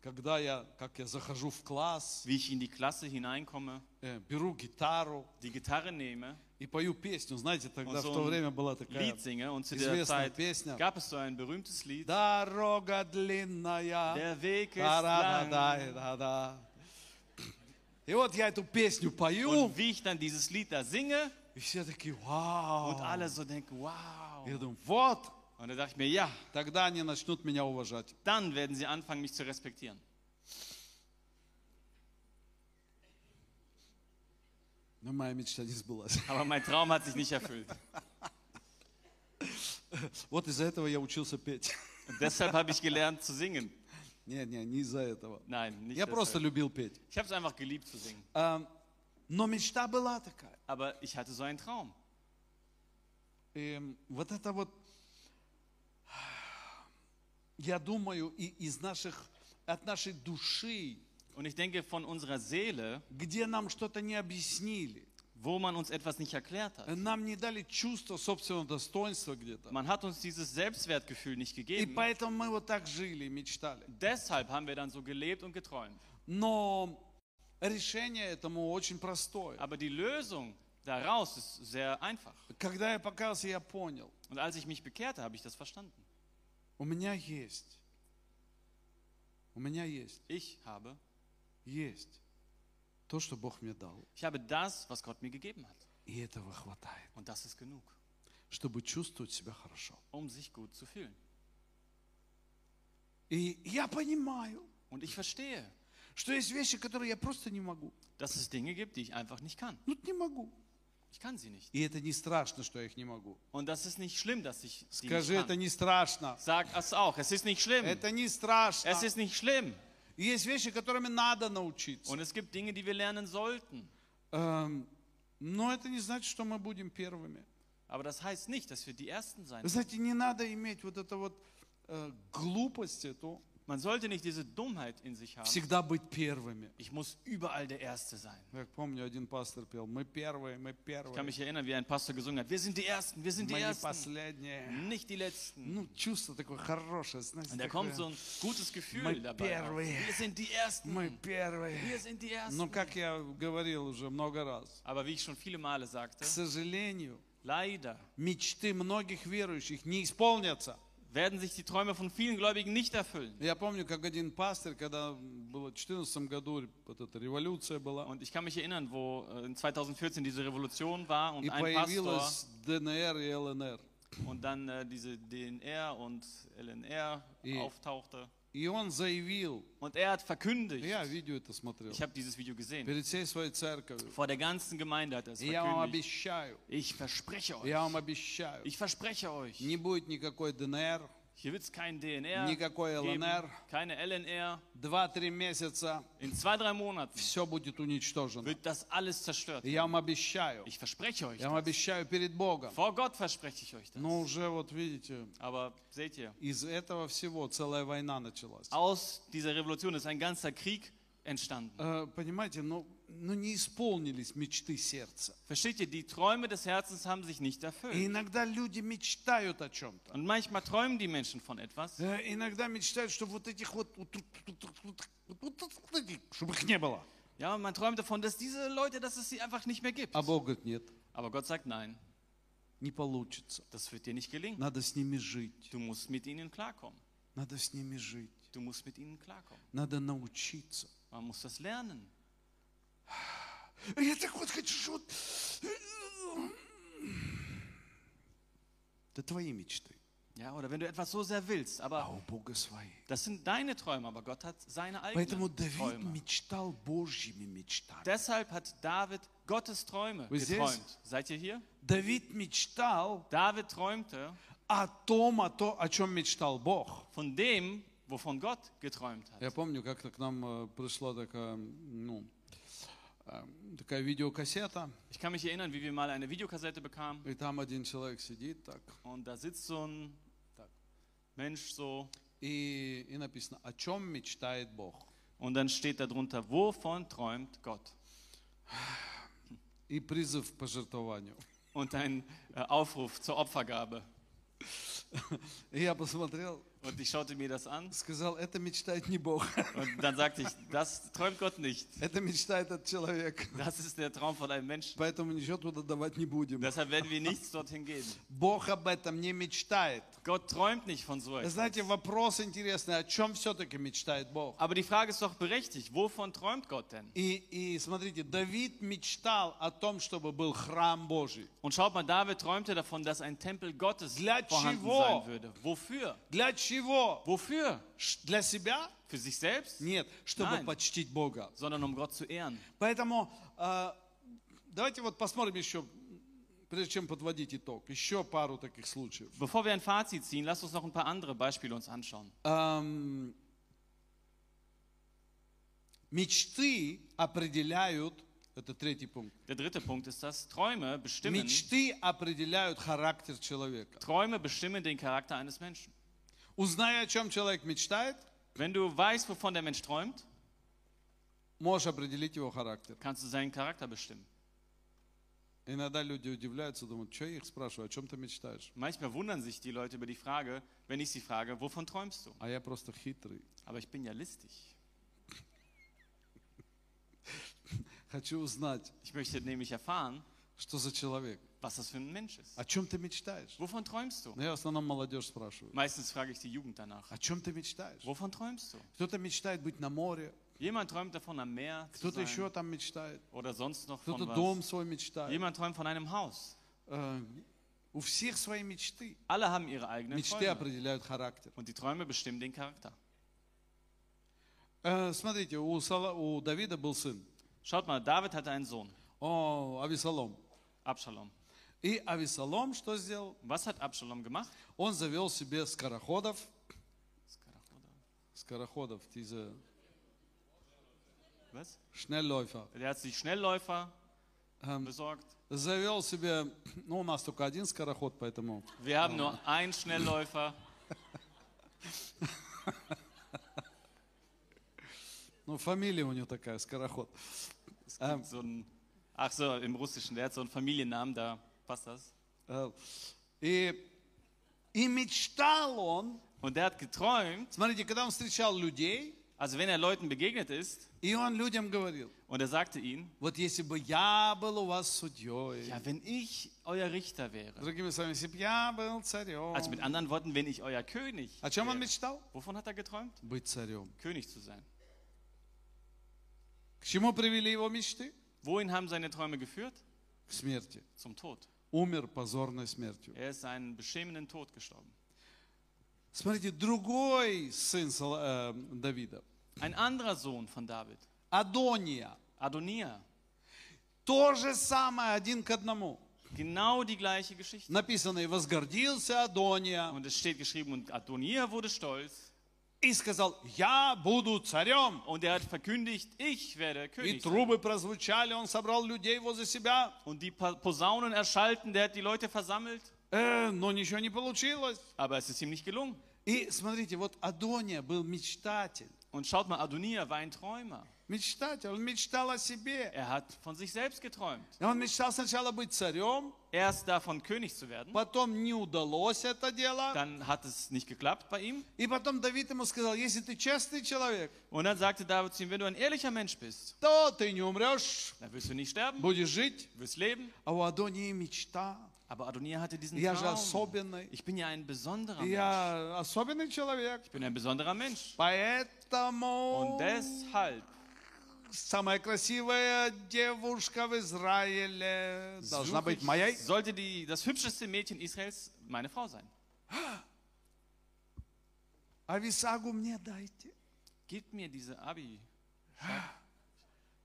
A: Когда я, как я захожу в класс,
B: Wie ich in die Klasse hineinkomme,
A: э, беру гитару
B: die Gitarre nehme
A: и пою песню. Знаете, тогда
B: und
A: в
B: so
A: то время была такая
B: singe. Und zu
A: известная
B: Zeit
A: песня.
B: gab es so ein berühmtes Lied.
A: Дорога длинная.
B: Der Weg ist lang.
A: да-да. И вот я эту песню пою,
B: Und wie ich dann dieses Lied da singe
A: и все такие, вау.
B: und alle so denken, wow.
A: Я думаю, вот,
B: Und da dachte ich mir, ja,
A: тогда они начнут меня уважать.
B: dann werden sie anfangen, mich zu respektieren.
A: Но моя мечта не сбылась.
B: Aber mein Traum hat sich nicht erfüllt.
A: Вот из-за этого я учился петь.
B: Und deshalb habe ich gelernt zu singen.
A: Не, не, не из-за этого.
B: Nein, nicht
A: Я просто
B: deshalb.
A: любил петь.
B: Ich habe es einfach geliebt zu singen.
A: А, Но мечта была такая.
B: Aber ich hatte so einen Traum.
A: И вот это вот, я думаю, и из наших, от нашей души,
B: Und ich denke, von unserer Seele,
A: где нам что-то не объяснили,
B: wo man uns etwas nicht erklärt hat.
A: нам не дали чувство собственного достоинства где-то.
B: Man hat uns dieses Selbstwertgefühl nicht
A: И
B: gegeben.
A: поэтому мы вот так жили, мечтали.
B: Deshalb haben wir dann so gelebt und geträumt.
A: Но решение этому очень простое.
B: Aber die Lösung daraus ist sehr einfach.
A: Когда я покаялся, я понял,
B: Und als ich mich bekehrte, habe ich das verstanden.
A: У меня есть, у меня есть,
B: Ich habe,
A: есть то, что Бог мне дал.
B: ich habe das, was Gott mir gegeben hat.
A: И этого хватает,
B: Und das ist genug,
A: чтобы чувствовать себя хорошо.
B: um sich gut zu fühlen.
A: И я понимаю,
B: Und ich verstehe,
A: что есть вещи, которые я просто не могу.
B: dass es Dinge gibt, die ich einfach nicht kann.
A: Ну, не могу.
B: Ich kann sie nicht.
A: И это не страшно, что я их не могу.
B: Und das ist nicht schlimm, dass ich sie
A: Скажи,
B: nicht
A: это
B: kann.
A: не страшно.
B: Sag es auch, es ist nicht schlimm.
A: Это не страшно.
B: Es ist nicht schlimm.
A: И Есть вещи, которыми надо научиться.
B: Und es gibt Dinge, die wir lernen sollten.
A: Эм, Но это не значит, что мы будем первыми.
B: Aber das heißt nicht, dass wir die Ersten sein
A: Вы знаете, не надо иметь вот это вот э, глупость эту,
B: Man sollte nicht diese Dummheit in sich haben.
A: всегда быть первыми.
B: Ich muss überall der Erste sein.
A: Я помню, один пастор пел, мы первые, мы
B: Ich kann
A: первые,
B: mich erinnern, wie ein Pastor gesungen hat. Wir sind die Ersten, wir sind die
A: мы не
B: Ersten,
A: последние.
B: nicht die Letzten.
A: Ну, чувство такое хорошее, знаете,
B: Und da
A: такое,
B: kommt so ein gutes Gefühl
A: Мы
B: dabei. Auf.
A: первые.
B: Wir sind die Ersten.
A: мы первые.
B: Wir sind die
A: Но,
B: Ersten.
A: как я говорил уже много раз,
B: Aber wie ich schon viele Male sagte,
A: к сожалению,
B: leider
A: мечты многих верующих не исполнятся.
B: werden sich die Träume von vielen Gläubigen nicht erfüllen.
A: Я помню, как один пастор, когда было в 2014 году, вот эта революция была,
B: Und ich kann mich erinnern, wo äh, in 2014 diese Revolution war und
A: и
B: ein Pastor
A: появилась ДНР и ЛНР.
B: und dann äh, diese DNR und LNR
A: И-
B: auftauchte. Und er hat verkündigt. Ich habe dieses Video gesehen. Vor der ganzen Gemeinde hat er es verkündigt. Ich verspreche euch. Ich verspreche euch. Hier wird es kein DNR
A: никакой
B: geben,
A: ЛНР,
B: keine LNR.
A: два-три месяца
B: In zwei, drei Monaten
A: все будет уничтожено.
B: wird das alles zerstört.
A: И я вам обещаю,
B: Ich verspreche euch
A: я вам
B: das.
A: обещаю перед Bogом.
B: Vor Gott verspreche ich euch das.
A: Но уже вот видите,
B: Aber seht ihr,
A: из этого всего целая война началась.
B: aus dieser Revolution ist ein ganzer Krieg entstanden.
A: Э, Понимаете, ну, ну не исполнились мечты сердца.
B: Versteht die Träume des Herzens haben sich nicht
A: И
B: erfüllt.
A: иногда люди мечтают о чем-то.
B: Und manchmal träumen die Menschen von etwas.
A: Э, Иногда мечтают, чтобы вот этих вот, чтобы их не было.
B: Ja, man träumt davon, dass diese Leute, dass es sie einfach nicht mehr gibt.
A: А Бог говорит, нет,
B: Aber Gott sagt, nein,
A: не получится.
B: das wird dir nicht gelingen.
A: Надо с ними жить.
B: Du musst mit ihnen klarkommen.
A: Надо с ними жить.
B: Du musst mit ihnen klarkommen.
A: Надо научиться.
B: Man muss das lernen.
A: Я так вот хочу, что вот... Это твои мечты,
B: Ja, oder wenn du etwas so sehr willst,
A: а
B: aber
A: у Бога свои.
B: das sind deine Träume, aber Gott hat seine
A: Поэтому
B: eigenen
A: Давид
B: Träume.
A: мечтал Божьими мечтами.
B: Deshalb hat David Gottes Träume
A: Вы здесь?
B: geträumt. Seid ihr hier?
A: Давид мечтал
B: David träumte
A: о том, о, то, о чем мечтал Бог.
B: von dem, wovon Gott geträumt
A: Я
B: hat.
A: помню, как-то к нам э, пришла такая, ну, эм, такая видеокассета,
B: Ich kann mich erinnern, wie wir mal eine Videokassette bekamen
A: и там один человек сидит так,
B: und da sitzt so ein Mensch so
A: и, и написано, о чем мечтает Бог.
B: und dann steht da drunter, wovon träumt Gott?
A: И призыв к пожертвованию.
B: Und ein äh, Aufruf zur Opfergabe.
A: И я посмотрел,
B: Und ich schaute mir das an
A: сказал, это мечтает не Бог,
B: und dann sagte ich, das träumt Gott nicht.
A: это мечтает этот человек.
B: Das ist der Traum von einem Menschen.
A: Поэтому ничего туда давать не будем.
B: Deshalb werden wir nichts dorthin geben.
A: Бог об этом не мечтает.
B: Gott träumt nicht von so etwas.
A: Знаете, вопрос интересный, о чем все-таки мечтает Бог?
B: Aber die Frage ist doch berechtigt. Wovon träumt Gott denn?
A: И, и смотрите, Давид мечтал о том, чтобы был храм Божий.
B: Und schaut mal, David träumte davon, dass ein Tempel Gottes
A: Для
B: vorhanden
A: чего?
B: sein würde. Wofür?
A: Для чего?
B: Wofür?
A: Ш- Для себя?
B: Für sich selbst?
A: Нет, чтобы
B: Nein.
A: почтить Бога.
B: Sondern um Gott zu ehren.
A: Поэтому э, давайте вот посмотрим еще, прежде чем подводить итог, еще пару таких случаев.
B: Bevor wir ein Fazit ziehen, lasst uns noch ein paar andere Beispiele uns anschauen.
A: Эм, мечты определяют, это третий пункт,
B: Der dritte Punkt ist das, Träume bestimmen,
A: мечты определяют характер человека.
B: Träume bestimmen den Charakter eines Menschen.
A: Узнай, о чем человек мечтает,
B: Wenn du weißt, wovon der Mensch träumt,
A: можешь определить его характер.
B: kannst du seinen Charakter bestimmen.
A: Иногда люди удивляются, думают, что я их спрашиваю, о чем ты мечтаешь?
B: Manchmal wundern sich die Leute über die Frage, wenn ich sie frage, wovon träumst du?
A: А я просто хитрый.
B: Aber ich bin ja listig.
A: Хочу узнать,
B: Ich möchte nämlich erfahren,
A: что за человек.
B: was das für ein Mensch ist.
A: О чем ты мечтаешь?
B: Wovon träumst du?
A: Ну, я в основном молодежь спрашиваю.
B: Meistens frage ich die Jugend danach.
A: О чем ты мечтаешь?
B: Wovon träumst du?
A: Кто-то мечтает быть на море,
B: Jemand träumt davon, am Meer zu
A: кто-то еще
B: sein
A: там мечтает,
B: oder sonst noch
A: кто-то
B: von
A: дом
B: was.
A: свой мечтает.
B: Jemand träumt von einem Haus.
A: Э, У всех свои мечты.
B: Alle haben ihre eigenen
A: Мечты
B: Träume.
A: определяют характер.
B: Und die Träume bestimmen den Charakter.
A: Э, Смотрите, у, Сала- у Давида был сын,
B: Schaut mal, David hatte einen Sohn,
A: о, Авесолом.
B: Absalom.
A: И Авесолом что сделал?
B: Was hat Absalom gemacht?
A: Он завел себе скороходов, скороходов, diese
B: Was?
A: Schnellläufer.
B: Der hat sich Schnellläufer
A: Эм,
B: besorgt.
A: Завел себе, ну у нас только один скороход, поэтому
B: Wir haben nur einen Schnellläufer.
A: Ну, фамилия у него такая, Скороход.
B: Gibt so einen, ach so, im Russischen, der hat so einen Familiennamen, da passt das.
A: Э, И, и мечтал он,
B: Und der hat geträumt,
A: смотрите, когда он встречал людей,
B: also wenn er Leuten begegnet ist,
A: и он людям говорил,
B: und er sagte ihnen,
A: вот если бы я был у вас судьей,
B: ja, wenn ich euer Richter wäre,
A: другими словами, если бы я был царем.
B: also mit anderen Worten, wenn ich euer König
A: О чем он
B: wäre.
A: мечтал?
B: Wovon hat er geträumt?
A: Быть царем.
B: König zu sein.
A: К чему привели его мечты?
B: Wohin haben seine Träume geführt?
A: К смерти.
B: Zum Tod.
A: Умер позорной смертью.
B: Er ist einen beschämenden Tod gestorben.
A: Смотрите, другой сын э, Давида,
B: Ein anderer Sohn von David,
A: Адония,
B: Adonia,
A: то же самое, один к одному.
B: genau die gleiche Geschichte.
A: Написано, и возгордился Адония,
B: Und es steht geschrieben, und Adonia wurde stolz
A: и сказал, я буду царем.
B: und er hat verkündigt, ich werde
A: И
B: König sein.
A: трубы прозвучали, он собрал людей возле себя,
B: Und die Pa- Posaunen erschallten, der hat die Leute versammelt,
A: Э, но ничего не получилось.
B: aber es ist ihm nicht gelungen.
A: И смотрите, вот Адония был мечтатель.
B: Und schaut mal, Adonia war ein Träumer.
A: Мечтатель, он мечтал о себе.
B: Er hat von sich selbst geträumt.
A: И Он мечтал сначала быть царем,
B: Erst davon König zu werden,
A: потом не удалось это дело.
B: dann hat es nicht geklappt bei ihm.
A: И потом Давид ему сказал, если ты честный человек,
B: Und dann sagte David zu ihm, wenn du ein ehrlicher Mensch bist,
A: то ты не умрешь,
B: dann wirst du nicht sterben,
A: будешь жить.
B: du wirst leben.
A: А у Адонии мечта.
B: Aber Adonia hatte diesen
A: Я же
B: Traum.
A: особенный.
B: Ich bin ja ein besonderer Mensch.
A: Я особенный человек.
B: Ich bin ein besonderer Mensch.
A: Поэтому
B: Und deshalb
A: самая красивая девушка в Израиле должна быть моей.
B: sollte die, das hübscheste Mädchen Israels meine Frau sein.
A: А Висагу мне дайте.
B: Gib mir diese Abi.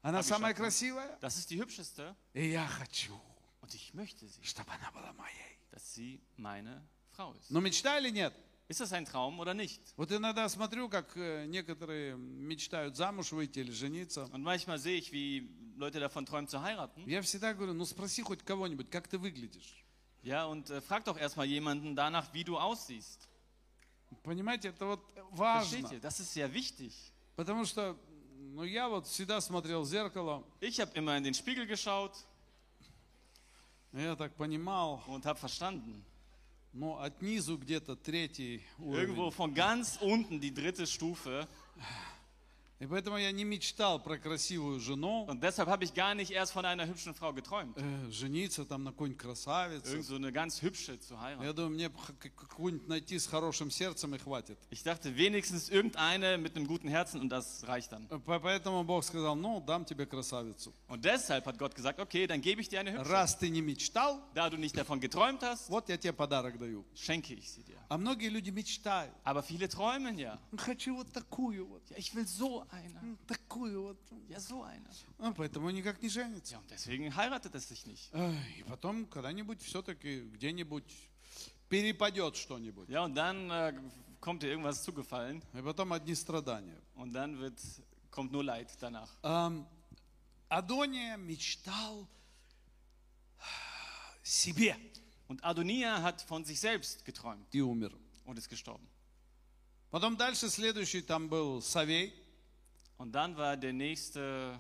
A: Она самая красивая.
B: Das ist die hübscheste
A: И я хочу,
B: und ich möchte sie,
A: чтобы она была моей.
B: dass sie meine Frau ist.
A: Но мечта или нет?
B: Ist das ein Traum oder nicht?
A: Вот иногда смотрю, как э, некоторые мечтают замуж выйти или жениться.
B: Und manchmal sehe ich, wie Leute davon träumen zu heiraten.
A: Я всегда говорю, ну спроси хоть кого-нибудь, как ты выглядишь.
B: Ja, und äh, frag doch erstmal jemanden danach, wie du aussiehst.
A: Понимаете, это вот
B: Versteht
A: важно.
B: ihr? Das ist sehr wichtig.
A: Потому что ну, я вот всегда смотрел в зеркало,
B: Ich habe immer in den Spiegel geschaut
A: и я так понимал,
B: und habe verstanden. Irgendwo von ganz unten die dritte Stufe.
A: И поэтому я не мечтал про красивую жену,
B: Und deshalb habe ich gar nicht erst von einer hübschen Frau geträumt.
A: э, жениться там на какой-нибудь красавице.
B: Irgend so eine ganz hübsche zu heiraten.
A: Я думаю, мне б х- какую-нибудь найти с хорошим сердцем и хватит.
B: Ich dachte, wenigstens irgendeine mit einem guten Herzen und das reicht dann.
A: Э, по- Поэтому Бог сказал, ну, дам тебе красавицу.
B: Und deshalb hat Gott gesagt, okay, dann gebe ich dir eine hübsche.
A: Раз ты не мечтал,
B: Da du nicht davon geträumt hast,
A: вот я тебе подарок даю.
B: schenke ich sie dir.
A: А многие люди мечтают.
B: Aber viele träumen ja.
A: Хочу вот такую вот,
B: Ja, ich will so eine.
A: такую вот.
B: Ja, so eine.
A: А поэтому никак не женится.
B: Ja, und deswegen heiratet es sich nicht.
A: Ай, И потом когда-нибудь все-таки где-нибудь перепадет что-нибудь.
B: Ja, und dann äh, kommt dir irgendwas zugefallen
A: И потом одни страдания.
B: und dann wird, kommt nur Leid danach.
A: Ам, Адония мечтал себе
B: Und Adonia hat von sich selbst geträumt
A: и умер.
B: und ist gestorben.
A: Потом дальше следующий там был Савей,
B: Und dann war der nächste,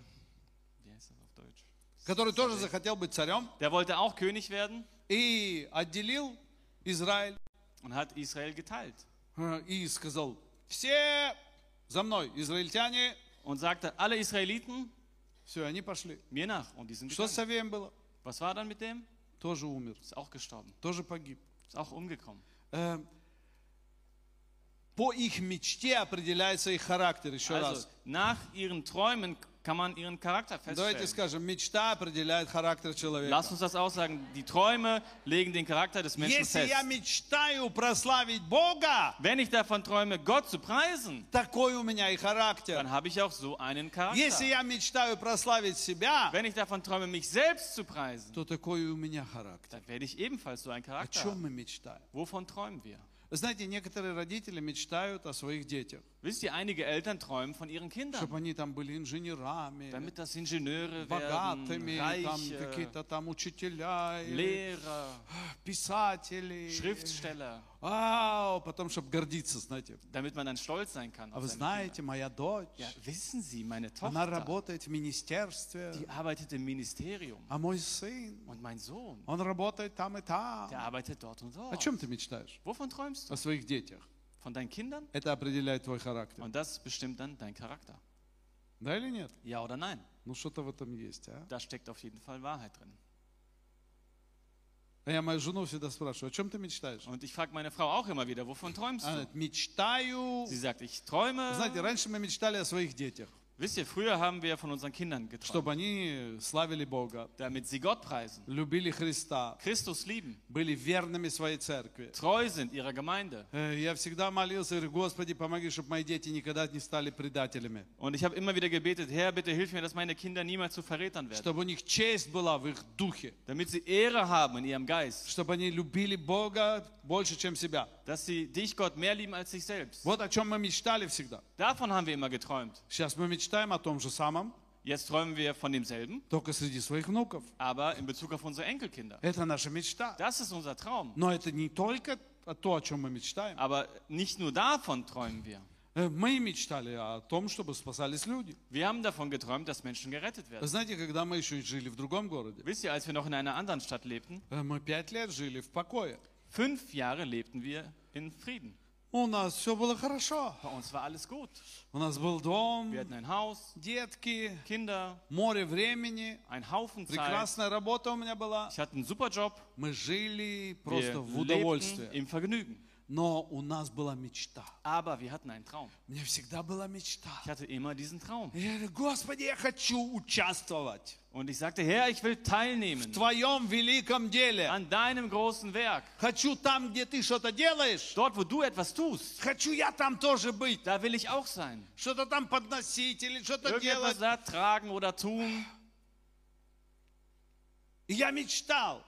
B: wie heißt das auf Deutsch?
A: который тоже захотел быть царем
B: Der wollte auch König werden
A: и отделил Израиль
B: und hat Israel geteilt
A: э, и сказал, все за мной, израильтяне,
B: und sagte, alle Israeliten
A: все, они пошли.
B: mir nach. Und die sind
A: Что с
B: gegangen.
A: Савеем было?
B: Was war dann mit dem?
A: Тоже умер,
B: Ist auch gestorben,
A: тоже погиб.
B: ist auch umgekommen.
A: Э, По их мечте определяется их характер, еще
B: Also
A: раз.
B: nach ihren Träumen kann man ihren Charakter
A: Давайте
B: feststellen.
A: скажем, мечта определяет характер человека.
B: Lass uns das aussagen. Die Träume legen den Charakter des Menschen
A: Если я
B: fest.
A: мечтаю прославить Бога,
B: Wenn ich davon träume, Gott zu preisen,
A: такой у меня и характер.
B: dann habe ich auch so einen
A: Если
B: Charakter.
A: я мечтаю прославить себя,
B: Wenn ich davon träume, mich selbst zu preisen,
A: то такой и у меня характер.
B: dann werde ich ebenfalls so einen
A: О
B: Charakter
A: чем
B: haben.
A: мы мечтаем?
B: Wovon träumen wir?
A: Вы знаете, некоторые родители мечтают о своих детях,
B: Wisst ihr, einige Eltern träumen von ihren Kindern,
A: чтобы они там были инженерами,
B: damit das Ingenieure werden,
A: богатыми, там
B: Reiche,
A: какие-то там учителя,
B: Lehrer,
A: писатели.
B: Schriftsteller,
A: Вау, потом, чтобы гордиться, знаете.
B: damit man dann stolz sein kann.
A: А вы знаете, моя дочь,
B: Kinder. Ja, wissen Sie, meine
A: она
B: Tochter,
A: работает в министерстве,
B: die arbeitet im Ministerium
A: а мой сын,
B: und mein Sohn,
A: он работает там и там.
B: der arbeitet dort und
A: О
B: dort.
A: чем ты мечтаешь?
B: Wovon träumst du?
A: О своих детях.
B: Von deinen Kindern?
A: Это определяет твой характер.
B: Und das bestimmt dann dein Charakter.
A: Да или нет?
B: Ja oder nein?
A: Ну что-то в этом есть, а?
B: Da steckt auf jeden Fall Wahrheit drin.
A: А я мою жену всегда спрашиваю, о чем ты мечтаешь?
B: Und ich frage meine Frau auch immer wieder, wovon träumst
A: Она
B: du?
A: говорит, мечтаю.
B: Sie sagt, ich träume.
A: Знаете, раньше мы мечтали о своих детях,
B: Wisst ihr, früher haben wir von unseren Kindern geträumt,
A: чтобы они славили Бога,
B: damit sie Gott preisen,
A: любили Христа,
B: Christus lieben,
A: были верными своей церкви.
B: treu sind ihrer Gemeinde.
A: Э, Я всегда молился, говорю, Господи, помоги, чтобы мои дети никогда не стали предателями.
B: Und ich habe immer wieder gebetet, Herr, bitte hilf mir, dass meine Kinder niemals zu Verrätern werden.
A: Чтобы у них честь была в их духе.
B: Damit sie Ehre haben in ihrem Geist.
A: Чтобы они любили Бога больше, чем себя.
B: Dass sie dich, Gott, mehr lieben als sich selbst.
A: Вот о чем мы мечтали всегда.
B: Davon haben wir immer geträumt.
A: Сейчас мы мечтаем о том же самом,
B: Jetzt träumen wir von demselben,
A: только среди своих внуков.
B: aber in Bezug auf unsere Enkelkinder.
A: Это наша мечта.
B: Das ist unser Traum.
A: Но это не только о то, о чем мы мечтаем.
B: Aber nicht nur davon träumen wir.
A: Э, Мы мечтали о том, чтобы спасались люди.
B: Wir haben davon geträumt, dass Menschen gerettet
A: Вы
B: werden.
A: знаете, когда мы еще жили в другом городе,
B: Wisst ihr, als wir noch in einer anderen Stadt lebten,
A: э, мы пять лет жили в покое.
B: fünf Jahre lebten wir in Frieden.
A: У нас все было хорошо.
B: Bei uns war alles gut.
A: У нас был дом,
B: Wir hatten ein Haus,
A: детки,
B: Kinder,
A: море времени,
B: ein Haufen Zeit.
A: прекрасная работа у меня была.
B: Ich hatte einen super Job.
A: Мы жили просто
B: Wir
A: в
B: lebten
A: удовольствии.
B: im Vergnügen.
A: Но у нас была мечта.
B: Aber wir hatten einen Traum.
A: У меня всегда была мечта.
B: Ich hatte immer diesen Traum.
A: Я говорю, Господи, я хочу участвовать
B: Und ich sagte, Herr, ich will
A: в
B: teilnehmen
A: Твоем великом деле.
B: an deinem großen Werk.
A: Хочу там, где Ты что-то делаешь.
B: Dort, wo du etwas tust,
A: Хочу я там тоже быть.
B: da will ich auch sein.
A: Что-то там подносить или что-то
B: Irgendetwas
A: делать.
B: da tragen oder tun.
A: Я мечтал,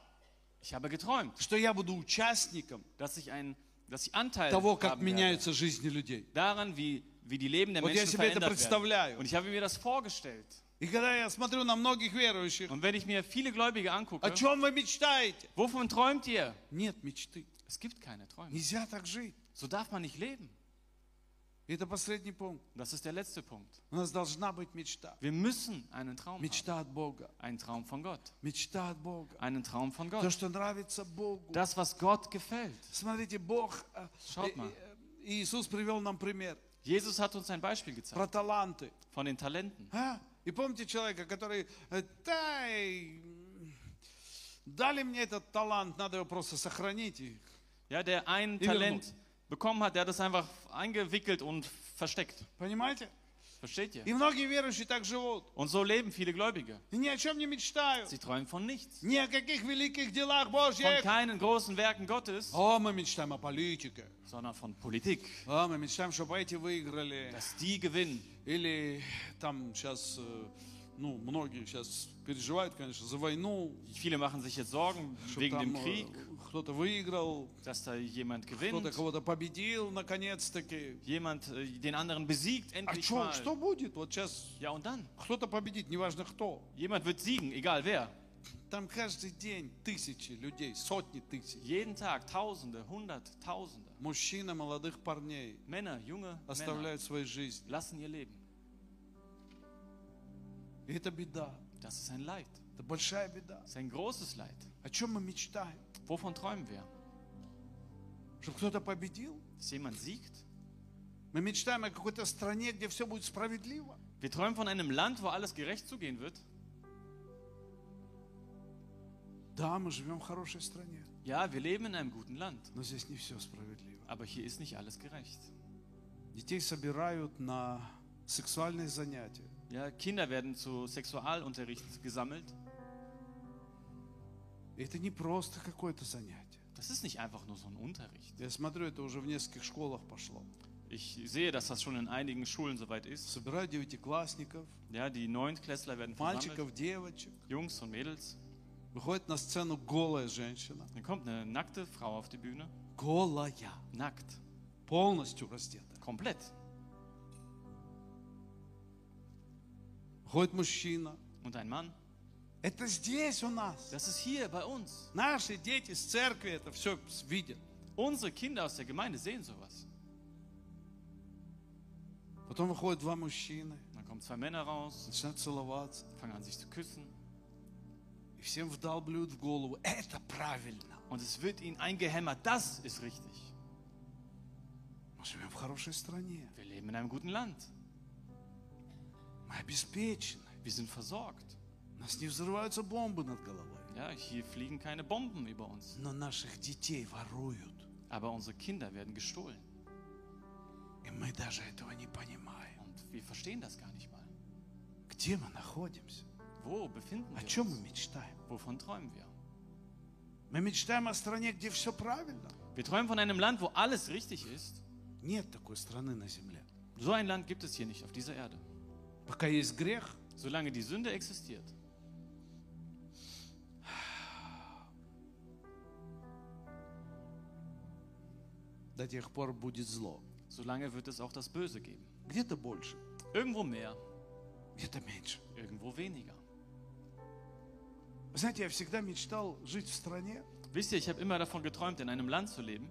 B: Ich habe geträumt,
A: что я буду участником
B: dass ich, ein, dass ich Anteil
A: того, как
B: haben werde.
A: меняются жизни людей.
B: daran, wie, wie die Leben der
A: Вот я
B: Menschen
A: себе это
B: verändert werden.
A: представляю.
B: Und ich habe mir das vorgestellt.
A: И когда я смотрю на многих верующих,
B: Und wenn ich mir viele Gläubige angucke,
A: о чем вы мечтаете?
B: wovon träumt ihr?
A: Нет мечты.
B: Es gibt keine Träume.
A: Нельзя так жить.
B: So darf man nicht leben.
A: Это последний пункт.
B: Das ist der letzte Punkt.
A: У нас должна быть мечта.
B: Wir müssen einen Traum haben.
A: Мечта от Бога.
B: Einen Traum von Gott.
A: Мечта от Бога.
B: Einen Traum von
A: То,
B: Gott.
A: что нравится Богу.
B: Das, was Gott gefällt.
A: Смотрите, Бог, э,
B: Schaut
A: э,
B: mal.
A: э, Иисус привел нам пример
B: Jesus hat uns ein Beispiel gezeigt
A: про таланты.
B: von den Talenten.
A: А? И помните человека, который, дай, дали мне этот талант, надо его просто сохранить. И
B: Ja, der ein Talent bekommen hat, der hat es einfach eingewickelt und versteckt.
A: Понимаете?
B: Versteht ihr?
A: И многие верующие так живут.
B: Und so leben viele Gläubige.
A: И ни о чем не мечтают.
B: Sie träumen von nichts.
A: Ни о каких великих делах
B: Von
A: Божьих.
B: keinen großen Werken Gottes,
A: О, мы мечтаем о политике.
B: sondern von Politik.
A: О, мы мечтаем, чтобы эти выиграли.
B: Dass die gewinnen.
A: Или там сейчас, э, ну, многие сейчас переживают, конечно, за войну.
B: Viele machen sich jetzt Sorgen
A: Что
B: wegen dem
A: э,
B: Krieg,
A: кто-то выиграл,
B: dass da jemand
A: кто-то
B: gewinnt,
A: кого-то победил, наконец-таки.
B: jemand äh, den anderen besiegt,
A: А
B: endlich
A: что,
B: mal.
A: что будет? Вот сейчас
B: Ja, und dann?
A: кто-то победит, неважно кто.
B: Jemand wird siegen, egal wer.
A: Там каждый день тысячи людей, сотни тысяч.
B: Jeden Tag Tausende, Hunderttausende.
A: Мужчин, молодых парней
B: Männer, junge Männer
A: оставляют свою жизнь.
B: lassen ihr Leben.
A: И это беда.
B: Das ist ein Leid.
A: Это большая беда.
B: Das ist ein großes Leid.
A: О чем мы mечтаем?
B: Wovon träumen wir?
A: Чтобы кто-то победил?
B: Dass jemand siegt?
A: Мы мечтаем о какой-то стране, где все будет справедливо.
B: Wir träumen von einem Land, wo alles gerecht zugehen wird.
A: Да, мы живем в хорошей стране,
B: Ja, wir leben in einem guten Land,
A: но здесь не все справедливо.
B: aber hier ist nicht alles gerecht.
A: Детей собирают на сексуальные занятия.
B: Ja, Kinder werden zu Sexualunterricht gesammelt.
A: И это не просто какое-то занятие.
B: Das ist nicht einfach nur so ein Unterricht.
A: Я смотрю, это уже в нескольких школах пошло.
B: Ich sehe, dass das schon in einigen Schulen soweit ist.
A: Собирают девятиклассников,
B: Ja, die Neuntklässler werden versammelt,
A: мальчиков, девочек.
B: Jungs und Mädels.
A: Выходит на сцену голая женщина.
B: Dann kommt eine nackte Frau auf die Bühne.
A: Голая.
B: Nackt.
A: Полностью раздета.
B: Komplett.
A: Выходит мужчина.
B: Und ein Mann.
A: Это здесь у нас.
B: Das ist hier bei uns.
A: Наши дети с церкви это все видят.
B: Unsere Kinder aus der Gemeinde sehen sowas.
A: Потом выходят два мужчины,
B: Dann kommen zwei Männer raus,
A: начинают целоваться.
B: fangen an sich zu küssen.
A: И всем вдалбливают в голову. Это правильно.
B: Und es wird ihnen eingehämmert, das ist richtig.
A: Мы живем в хорошей стране.
B: Wir leben in einem guten Land.
A: Мы обеспечены.
B: Wir sind versorgt.
A: У нас не взрываются бомбы над головой.
B: Ja, hier fliegen keine Bomben über uns.
A: Но наших детей воруют.
B: Aber unsere Kinder werden gestohlen.
A: И мы даже этого не понимаем.
B: Und wir verstehen das gar nicht mal.
A: Где мы находимся?
B: Wo befinden
A: О
B: wir
A: чем мы
B: uns?
A: мечтаем?
B: Wovon träumen wir?
A: Мы мечтаем о стране, где все правильно.
B: Wir träumen von einem Land, wo alles richtig ist.
A: Нет такой страны на земле.
B: So ein Land gibt es hier nicht auf dieser Erde.
A: Пока есть грех,
B: Solange die Sünde existiert,
A: до тех пор будет зло.
B: solange wird es auch das Böse geben.
A: Где-то больше,
B: Irgendwo mehr,
A: где-то меньше.
B: irgendwo weniger.
A: Вы знаете, я всегда мечтал жить в стране,
B: Wisst ihr, ich habe immer davon geträumt, in einem Land zu leben,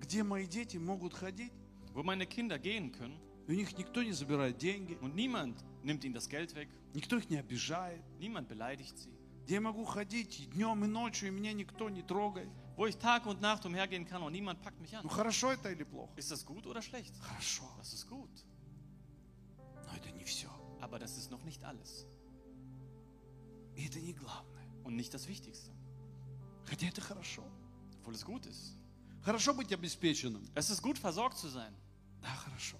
A: где мои дети могут ходить,
B: wo meine Kinder gehen können
A: и у них никто не забирает деньги,
B: und niemand nimmt ihnen das Geld weg,
A: никто их не обижает,
B: niemand beleidigt sie.
A: где я могу ходить и днем и ночью, и меня никто не трогает.
B: Wo ich Tag und Nacht umhergehen kann und niemand packt mich an.
A: Ну хорошо это или плохо?
B: Ist das gut oder schlecht?
A: Хорошо,
B: Das ist gut.
A: но это не все.
B: Aber das ist noch nicht alles.
A: И это не главное.
B: Und nicht das Wichtigste.
A: Хотя это хорошо.
B: Obwohl es gut ist.
A: Хорошо быть обеспеченным.
B: Es ist gut, versorgt zu sein.
A: Да, хорошо.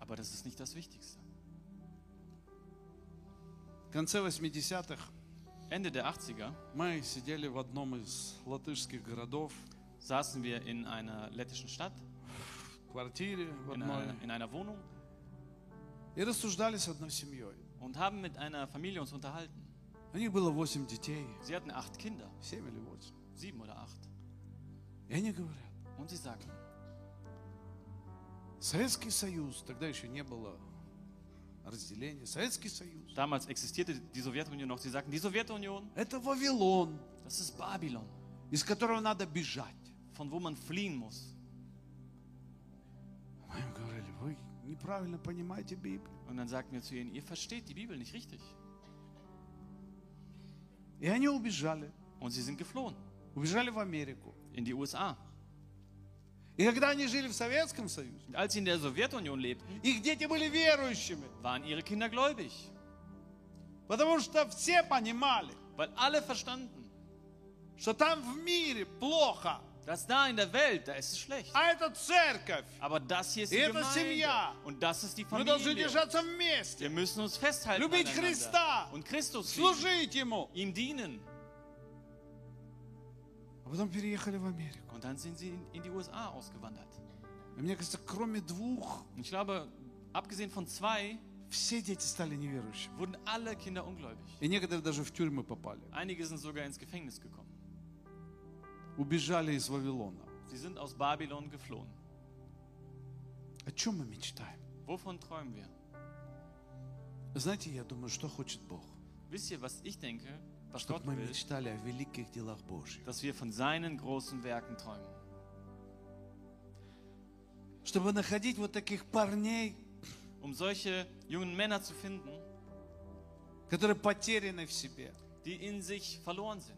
B: Aber das ist nicht das Wichtigste.
A: В конце 80-х
B: Ende der 80er
A: мы сидели в одном из латышских городов,
B: saßen wir in einer lettischen Stadt,
A: в квартире в
B: in
A: одной,
B: einer, in einer Wohnung
A: и рассуждали с одной семьей.
B: und haben mit einer Familie uns unterhalten.
A: У них было 8 детей,
B: Sie hatten acht Kinder,
A: 7 или 8.
B: sieben oder acht.
A: И они говорят,
B: Und sie sagten,
A: Советский Союз, тогда еще не было разделение. Советский Союз.
B: Damals existierte die Sowjetunion noch. Sie sagten, die Sowjetunion,
A: Это Вавилон,
B: das ist Babylon,
A: из которого надо бежать.
B: von wo man fliehen muss.
A: Мы им говорили, вы неправильно понимаете Библию.
B: Und dann sagten wir zu ihnen, ihr versteht die Bibel nicht richtig.
A: И они убежали.
B: Und sie sind geflohen
A: Убежали в Америку.
B: in die USA.
A: И когда они жили в Советском Союзе,
B: als sie in der Sowjetunion lebten,
A: их дети были верующими.
B: waren ihre Kinder gläubig.
A: Потому что все понимали,
B: Weil alle verstanden,
A: что там в мире плохо.
B: dass da in der Welt, da ist es schlecht.
A: А это церковь.
B: Aber das hier ist die Gemeinde.
A: семья.
B: Und das ist die
A: Мы должны
B: Familie.
A: держаться вместе.
B: Wir müssen uns festhalten
A: Любить. Христа.
B: und Christus lieben,
A: Служить Ему.
B: ihm dienen. Und dann sind sie in, in die USA ausgewandert.
A: И мне кажется, кроме двух,
B: Und ich glaube, abgesehen von zwei,
A: все дети стали неверующими.
B: wurden alle Kinder ungläubig.
A: И некоторые даже в тюрьмы попали.
B: Einige sind sogar ins Gefängnis gekommen.
A: Убежали из Вавилона.
B: Sie sind aus Babylon geflohen.
A: О чем мы мечтаем?
B: Wovon träumen wir?
A: Знаете, я думаю, что хочет Бог?
B: Wisst ihr, was ich denke, was
A: Чтобы
B: Gott
A: мы
B: will?
A: мечтали о великих делах Божьих.
B: Dass wir von seinen großen Werken träumen.
A: Чтобы находить вот таких парней,
B: Um solche jungen Männer zu finden,
A: которые потеряны в себе.
B: die in sich verloren sind.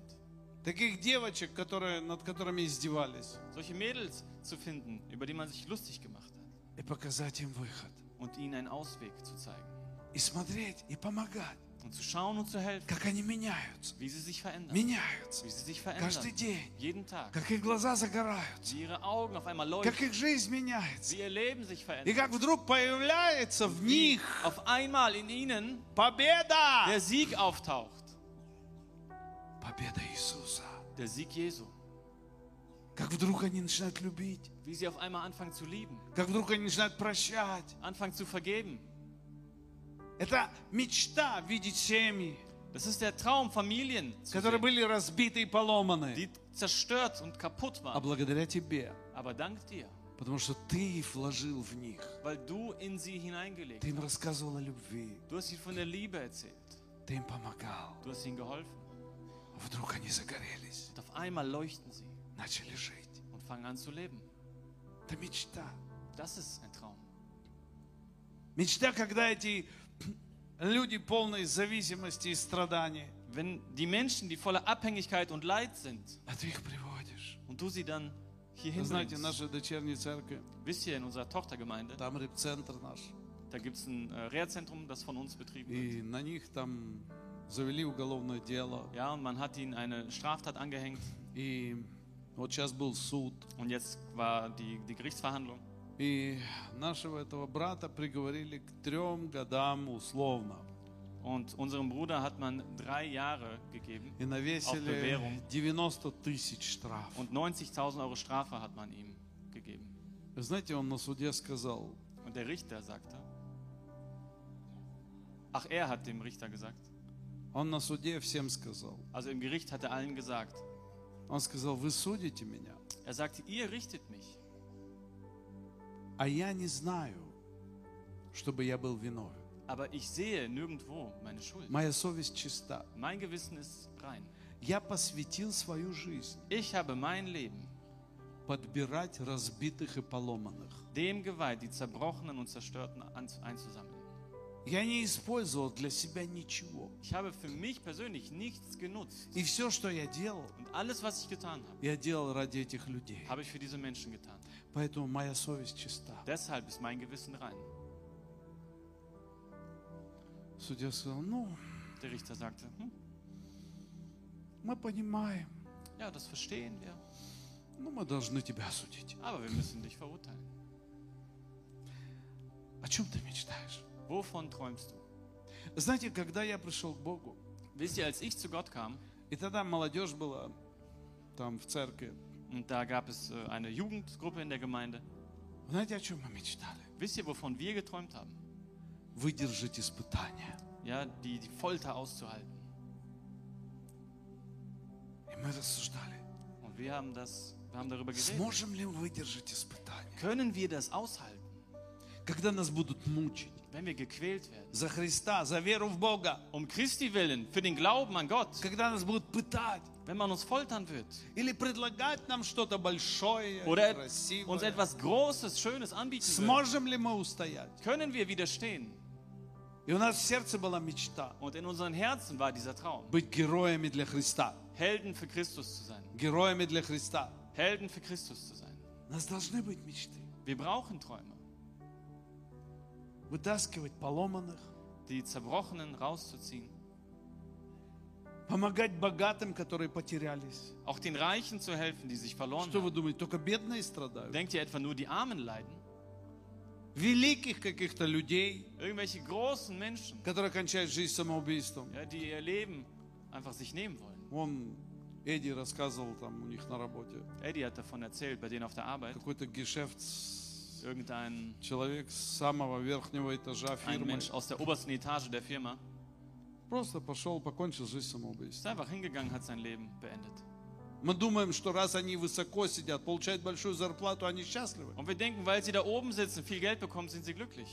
A: Таких девочек, которые, над которыми издевались.
B: Solche Mädels zu finden, über die man sich lustig gemacht hat.
A: И показать им выход.
B: Und ihnen einen Ausweg zu zeigen.
A: И смотреть, и помогать.
B: Und zu schauen und zu helfen,
A: Как они меняются.
B: wie sie sich verändern.
A: Меняются.
B: Wie sie sich
A: Каждый день.
B: Jeden Tag.
A: Как их глаза загораются.
B: Wie ihre Augen auf einmal
A: Как
B: leuchten.
A: их жизнь меняется.
B: Wie ihr Leben sich
A: И как вдруг появляется в них
B: auf einmal in ihnen
A: победа.
B: der Sieg auftaucht.
A: Победа Иисуса.
B: Der Sieg Jesu.
A: Как вдруг они начинают любить.
B: Wie sie auf einmal anfangen zu lieben.
A: Как вдруг они начинают прощать.
B: Anfangen zu vergeben.
A: Это мечта видеть семьи,
B: Das ist der Traum, Familien
A: которые
B: sehen,
A: были разбиты и поломаны.
B: die zerstört und kaputt
A: А
B: waren.
A: благодаря тебе.
B: Aber dank dir,
A: Потому что ты вложил в них.
B: weil du in sie hineingelegt
A: Ты им рассказывал о любви.
B: Du hast ihnen von der Liebe erzählt.
A: Ты им помогал.
B: Du hast ihnen geholfen.
A: А вдруг они загорелись.
B: Und auf einmal leuchten sie
A: Начали жить.
B: und fangen an zu leben.
A: Это мечта.
B: Das ist ein Traum.
A: Мечта, когда эти люди полной зависимости и страдания,
B: Wenn die Menschen, die voller Abhängigkeit und Leid sind,
A: а ты их приводишь.
B: und du sie dann hier
A: Вы знаете,
B: hinbringst.
A: наша дочерняя церковь,
B: Wisst ihr, in unserer Tochtergemeinde,
A: там репцентр наш,
B: da gibt es ein äh, Reha-Zentrum, das von uns betrieben wird.
A: и на них там завели уголовное дело.
B: Ja, und man hat ihnen eine Straftat angehängt.
A: И вот сейчас был суд,
B: Und jetzt war die, die Gerichtsverhandlung.
A: и нашего этого брата приговорили к трем годам условно.
B: Und unserem Bruder hat man drei Jahre gegeben.
A: И навесили
B: bewährung.
A: 90 тысяч штраф.
B: Und 90.000 Euro Strafe hat man ihm gegeben.
A: Вы знаете, он на суде сказал,
B: Und der Richter sagte, ach, er hat dem Richter gesagt.
A: он на суде всем сказал.
B: Also im Gericht hat er allen gesagt.
A: Он сказал, вы судите меня,
B: Er sagte, ihr richtet mich.
A: а я не знаю, чтобы я был виновен.
B: Aber ich sehe nirgendwo meine Schuld.
A: Моя совесть чиста.
B: Mein Gewissen ist rein.
A: Я посвятил свою жизнь
B: Ich habe mein Leben
A: подбирать разбитых и поломанных.
B: dem geweiht, die Zerbrochenen und Zerstörten einzusammeln.
A: Я не использовал для себя ничего.
B: Ich habe für mich persönlich nichts genutzt.
A: И все, что я делал,
B: Und alles, was ich getan habe,
A: я делал ради этих людей.
B: habe ich für diese Menschen getan.
A: Поэтому моя совесть чиста.
B: Deshalb ist mein Gewissen rein.
A: Судья сказал, ну,
B: Der Richter sagte, hm,
A: мы понимаем,
B: ja, das verstehen wir,
A: но мы должны тебя осудить.
B: aber wir müssen dich verurteilen.
A: О чем ты мечтаешь?
B: Wovon träumst du?
A: Знаете, когда я пришел к Богу,
B: Wisst ihr, als ich zu Gott kam,
A: и тогда молодежь была там в церкви,
B: und da gab es äh, eine Jugendgruppe in der Gemeinde,
A: знаете, о чем мы мечтали?
B: wisst ihr, wovon wir geträumt haben?
A: Выдержать испытания.
B: Ja, die, die Folter auszuhalten.
A: И мы рассуждали,
B: Und wir haben, das, wir haben darüber geredet.
A: сможем ли мы выдержать испытания?
B: Können wir das aushalten?
A: Когда нас будут мучить,
B: wenn wir gequält werden,
A: за Христа, за веру в Бога,
B: um Christi willen, für den Glauben an Gott,
A: когда нас будут пытать
B: wenn man uns foltern wird
A: или предлагать нам что-то большое,
B: oder
A: красивое,
B: uns etwas Großes, Schönes anbieten wird,
A: сможем ли мы устоять?
B: können wir widerstehen.
A: И у нас в сердце была мечта
B: Und in unseren Herzen war dieser Traum,
A: быть героями для Христа.
B: Helden für Christus zu sein.
A: Героями для Христа.
B: Helden für Christus zu sein.
A: У нас должны быть мечты.
B: Wir brauchen Träume,
A: Вытаскивать поломанных,
B: die Zerbrochenen rauszuziehen,
A: помогать богатым, которые потерялись.
B: auch den Reichen zu helfen, die sich verloren
A: Что вы
B: haben.
A: думаете, только бедные страдают?
B: Denkt ihr etwa nur die Armen leiden?
A: Великих каких-то людей,
B: Irgendwelche großen Menschen,
A: которые кончают жизнь самоубийством.
B: ja, die ihr Leben einfach sich nehmen wollen.
A: Вон Эдди рассказывал там у них на работе.
B: Eddie hat davon erzählt, bei denen auf der Arbeit.
A: Какой-то гешефт
B: Irgendein
A: человек с самого верхнего этажа
B: ein
A: фирмы
B: Mensch aus der obersten Etage der Firma
A: просто пошел, покончил жизнь
B: ist
A: самоубийством.
B: einfach hingegangen, hat sein Leben beendet.
A: Мы думаем, что раз они высоко сидят, получают большую зарплату, они счастливы.
B: Und wir denken, weil sie da oben sitzen, viel Geld bekommen, sind sie glücklich.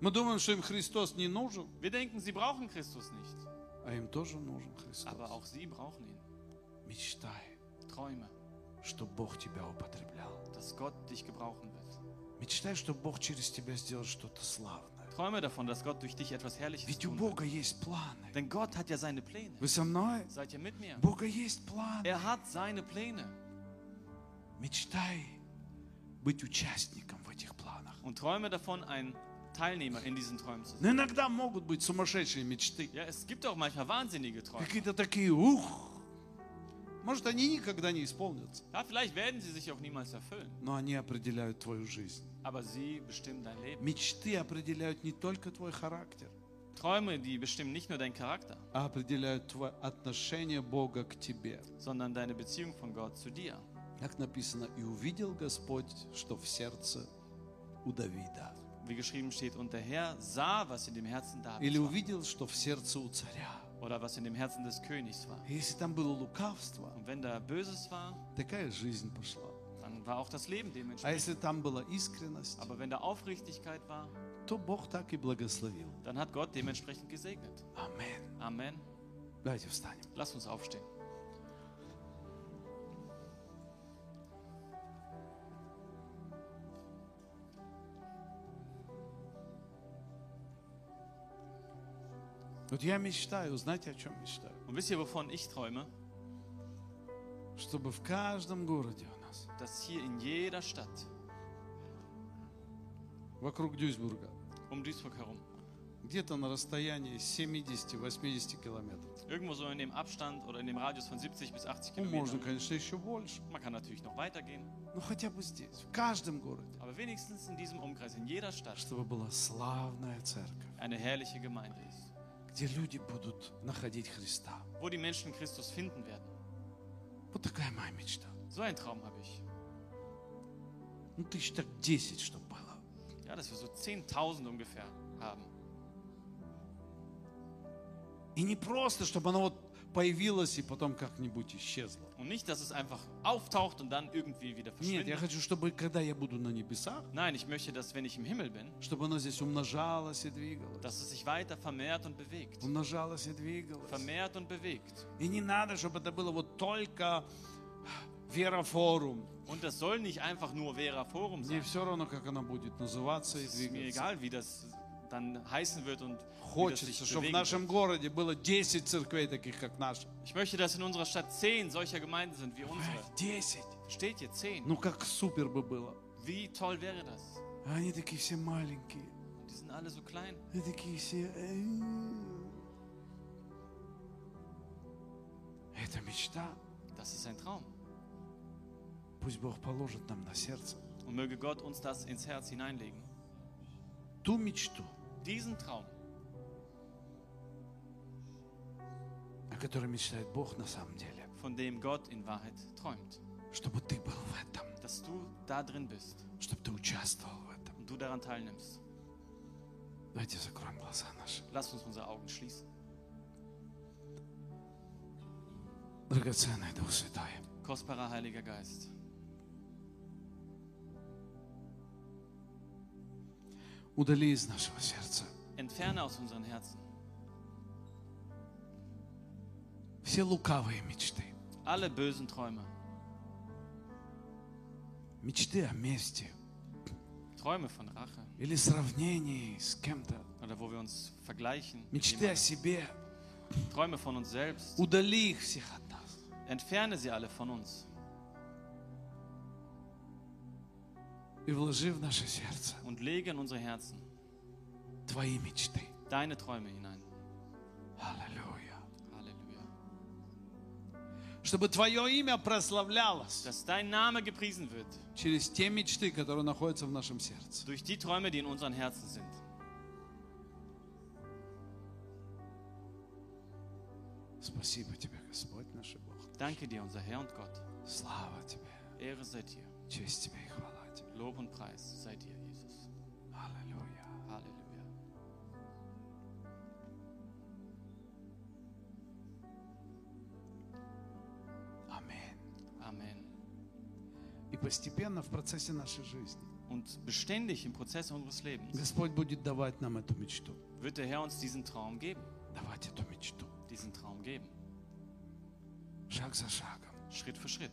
A: Мы думаем, что им Христос не нужен,
B: Wir denken, sie brauchen Christus nicht.
A: а им тоже нужен Христос.
B: Aber auch sie brauchen ihn.
A: Мечтай,
B: Träume,
A: что Бог тебя употреблял.
B: dass Gott dich gebrauchen wird.
A: Мечтай, что Бог через тебя сделал что-то славное.
B: Träume davon, dass Gott durch dich etwas Herrliches
A: Ведь у
B: tun wird.
A: Бога есть планы.
B: Denn Gott hat ja seine Pläne.
A: Вы со мной?
B: Seid ihr mit mir?
A: У Бога есть планы.
B: Er hat seine Pläne.
A: Мечтай быть участником в этих планах.
B: Und träume davon, ein Teilnehmer in diesen Träumen zu sein.
A: Но иногда могут быть сумасшедшие мечты.
B: Ja, es gibt auch manchmal wahnsinnige Träume.
A: Какие-то такие, ух. Может, они никогда не исполнятся.
B: Ja, vielleicht werden sie sich auch niemals erfüllen,
A: Но они определяют твою жизнь.
B: aber sie bestimmen dein Leben.
A: Мечты определяют не только твой характер,
B: Träume, die bestimmen nicht nur deinen Charakter,
A: а определяют твое отношение Бога к тебе.
B: sondern deine Beziehung von Gott zu dir.
A: Как написано, и увидел Господь, что в сердце у Давида.
B: Wie geschrieben steht, und der Herr sah, was in dem Herzen
A: Или
B: Davids war,
A: увидел, что в сердце у царя.
B: oder was in dem Herzen des Königs war.
A: И Если там было лукавство,
B: Und wenn da Böses war,
A: такая жизнь пошла.
B: dann war auch das Leben
A: А
B: dementsprechend.
A: если там была искренность,
B: Aber wenn da Aufrichtigkeit war,
A: то Бог так и благословил.
B: dann hat Gott dementsprechend gesegnet.
A: Аминь.
B: Amen.
A: Давайте встанем.
B: Lass uns aufstehen.
A: Вот я мечтаю, знаете, о чем мечтаю?
B: Und wisst ihr, wovon ich träume?
A: Чтобы в каждом городе у нас,
B: Dass hier in jeder Stadt
A: вокруг Дюйсбурга,
B: um Duisburg herum,
A: где-то на расстоянии 70-80 километров.
B: irgendwo so in dem Abstand oder in dem Radius von 70 bis 80
A: Ну, можно,
B: Kilometern,
A: конечно, еще больше.
B: man kann natürlich noch weitergehen,
A: Но хотя бы здесь, в каждом городе,
B: aber wenigstens in diesem Umkreis, in jeder Stadt,
A: чтобы была славная церковь,
B: eine herrliche Gemeinde ist,
A: где люди будут находить Христа.
B: wo die Menschen Christus finden werden.
A: Вот такая моя мечта.
B: So einen Traum habe ich.
A: Ну, тысяч так 10, чтобы было.
B: Ja, dass wir so 10.000 ungefähr haben.
A: И не просто, чтобы оно вот появилось и потом как-нибудь исчезло.
B: Und nicht, dass es einfach auftaucht und dann irgendwie wieder
A: Нет, я
B: verschwindet.
A: хочу, чтобы когда я буду на небесах,
B: Nein, ich möchte, dass wenn ich im Himmel bin,
A: чтобы оно здесь умножалось и двигалось.
B: dass es sich weiter vermehrt und bewegt.
A: Умножалось и двигалось.
B: Vermehrt und bewegt.
A: И не надо, чтобы это было вот только верофорум.
B: Und das soll nicht einfach nur Vera Forum
A: Мне
B: sein.
A: все равно, как оно будет называться и
B: Es ist mir
A: двигаться.
B: egal, wie das dann heißen wird und wie das
A: Хочется,
B: sich
A: чтобы в
B: bewegen
A: нашем
B: wird.
A: городе было 10 церквей таких, как наша.
B: Ich möchte, dass in unserer Stadt zehn solcher Gemeinden sind wie unsere.
A: 10.
B: Steht hier zehn.
A: Ну, как супер бы было.
B: Wie toll wäre das?
A: А они такие все маленькие.
B: Die sind alle so klein.
A: Они такие все... «Э». Это мечта.
B: Das ist ein Traum.
A: Пусть Бог положит нам на сердце
B: Und möge Gott uns das ins Herz hineinlegen.
A: Ту мечту,
B: Diesen Traum,
A: о которой мечтает Бог на самом деле.
B: von dem Gott in Wahrheit träumt.
A: Чтобы ты был в этом.
B: Dass du da drin bist
A: Чтобы ты участвовал в этом.
B: und du daran teilnimmst.
A: Давайте закроем глаза наши.
B: Lass uns unsere Augen schließen.
A: Драгоценный Дух Святой.
B: Kostbarer Heiliger Geist.
A: удали из нашего сердца
B: Entferne aus unseren Herzen
A: все лукавые мечты,
B: alle bösen Träume,
A: мечты о мести
B: Träume von Rache
A: или сравнении с кем-то,
B: oder wo wir uns vergleichen. mit
A: мечты о
B: jemandem.
A: себе.
B: Träume von uns selbst.
A: Удали их всех от нас.
B: Entferne sie alle von uns
A: И вложи в наше сердце
B: und lege in unsere Herzen
A: твои мечты.
B: deine Träume hinein.
A: Аллилуйя.
B: Halleluja.
A: Чтобы твое имя прославлялось
B: Dass dein Name gepriesen wird
A: через те мечты, которые находятся в нашем сердце.
B: durch die Träume, die in unseren Herzen sind.
A: Спасибо тебе, Господь наш Бог.
B: Danke dir, unser Herr und Gott.
A: Слава тебе,
B: Ehre sei dir.
A: честь тебе и хвала.
B: Lob und Preis sei dir, Jesus.
A: Аллилуйя.
B: Halleluja.
A: Аминь.
B: Amen.
A: И постепенно в процессе нашей жизни
B: Und beständig im Prozess unseres Lebens
A: Господь будет давать нам эту мечту.
B: wird der Herr uns diesen Traum geben.
A: Давать эту мечту.
B: Diesen Traum geben.
A: Шаг за шагом.
B: Schritt für Schritt.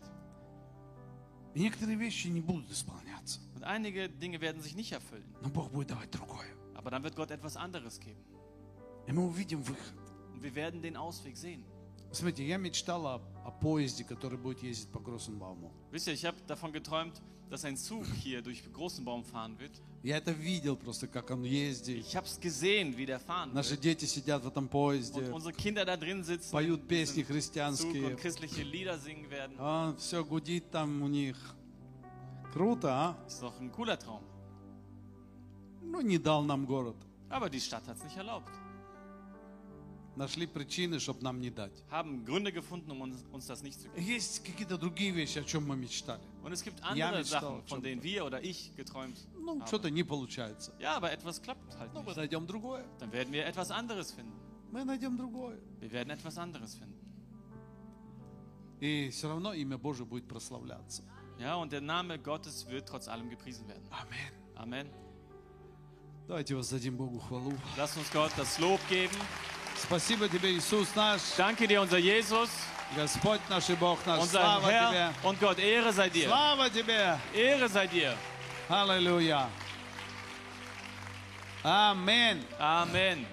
B: Und einige Dinge werden sich nicht erfüllen.
A: Но Бог будет давать другое.
B: Aber dann wird Gott etwas anderes geben.
A: И мы увидим выход.
B: Und wir werden den Ausweg sehen.
A: Смотрите, я мечтал о, о поезде, который будет ездить по Гроссенбауму.
B: Wisst ihr, ich habe davon geträumt, dass ein Zug hier durch großen Baum fahren wird.
A: Я это видел просто, как он ездит.
B: Ich habe es gesehen, wie der fahren
A: Наши
B: wird.
A: дети сидят в этом
B: Und
A: поезде,
B: unsere Kinder da drin sitzen
A: поют песни
B: Zug
A: христианские.
B: und christliche Lieder singen werden.
A: А, все гудит там у них. Круто, а?
B: Ist doch ein cooler Traum.
A: Ну, не дал нам город.
B: Aber die Stadt hat es nicht erlaubt.
A: Нашли причины, чтобы нам не дать.
B: Haben Gründe gefunden, um uns, uns das nicht zu geben.
A: Есть какие-то другие вещи, о чем мы мечтали.
B: Und es gibt
A: Ja,
B: andere
A: mit Stau,
B: Sachen, von
A: schon.
B: denen wir oder ich geträumt
A: Ну,
B: haben.
A: что-то не получается.
B: Ja, aber etwas klappt halt
A: Ну, мы
B: nicht.
A: найдем другое.
B: Dann werden wir etwas anderes finden.
A: Мы найдем другое.
B: Wir werden etwas anderes finden.
A: И все равно имя Божие будет прославляться.
B: Ja, und der Name Gottes wird trotz allem gepriesen werden.
A: Аминь.
B: Amen.
A: Давайте воздадим Богу хвалу.
B: Lass uns Gott das Lob geben.
A: Спасибо тебе, Иисус наш,
B: Danke dir, unser Jesus,
A: Господь наш и Бог наш.
B: unser
A: Слава
B: Herr
A: тебе.
B: und Gott. Ehre sei dir.
A: Слава тебе.
B: Ehre sei dir.
A: Аллилуйя. Аминь.
B: Amen.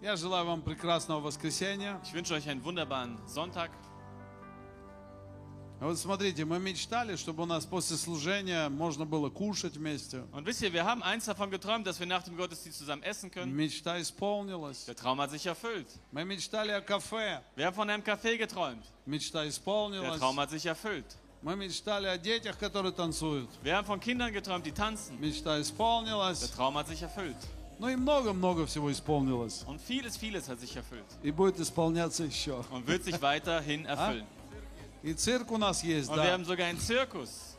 A: Я желаю вам прекрасного воскресенья.
B: Ich wünsche euch einen wunderbaren Sonntag.
A: А Вот смотрите, мы мечтали, чтобы у нас после служения можно было кушать вместе.
B: Und wisst ihr, wir haben eins davon geträumt, dass wir nach dem Gottesdienst zusammen essen können.
A: Мечта исполнилась.
B: Der Traum hat sich erfüllt.
A: Мы мечтали о кафе.
B: Wir haben von einem Café geträumt.
A: Мечта
B: Der
A: исполнилась.
B: Traum hat sich erfüllt.
A: Мы мечтали о детях, которые танцуют.
B: Wir haben von Kindern geträumt, die tanzen.
A: Мечта
B: Der
A: исполнилась.
B: Traum hat sich erfüllt.
A: Ну и много-много всего исполнилось.
B: Und vieles, vieles hat sich erfüllt.
A: И будет исполняться еще.
B: Und wird sich weiterhin erfüllen.
A: И цирк у нас есть,
B: Und wir
A: да.
B: haben sogar einen Zirkus.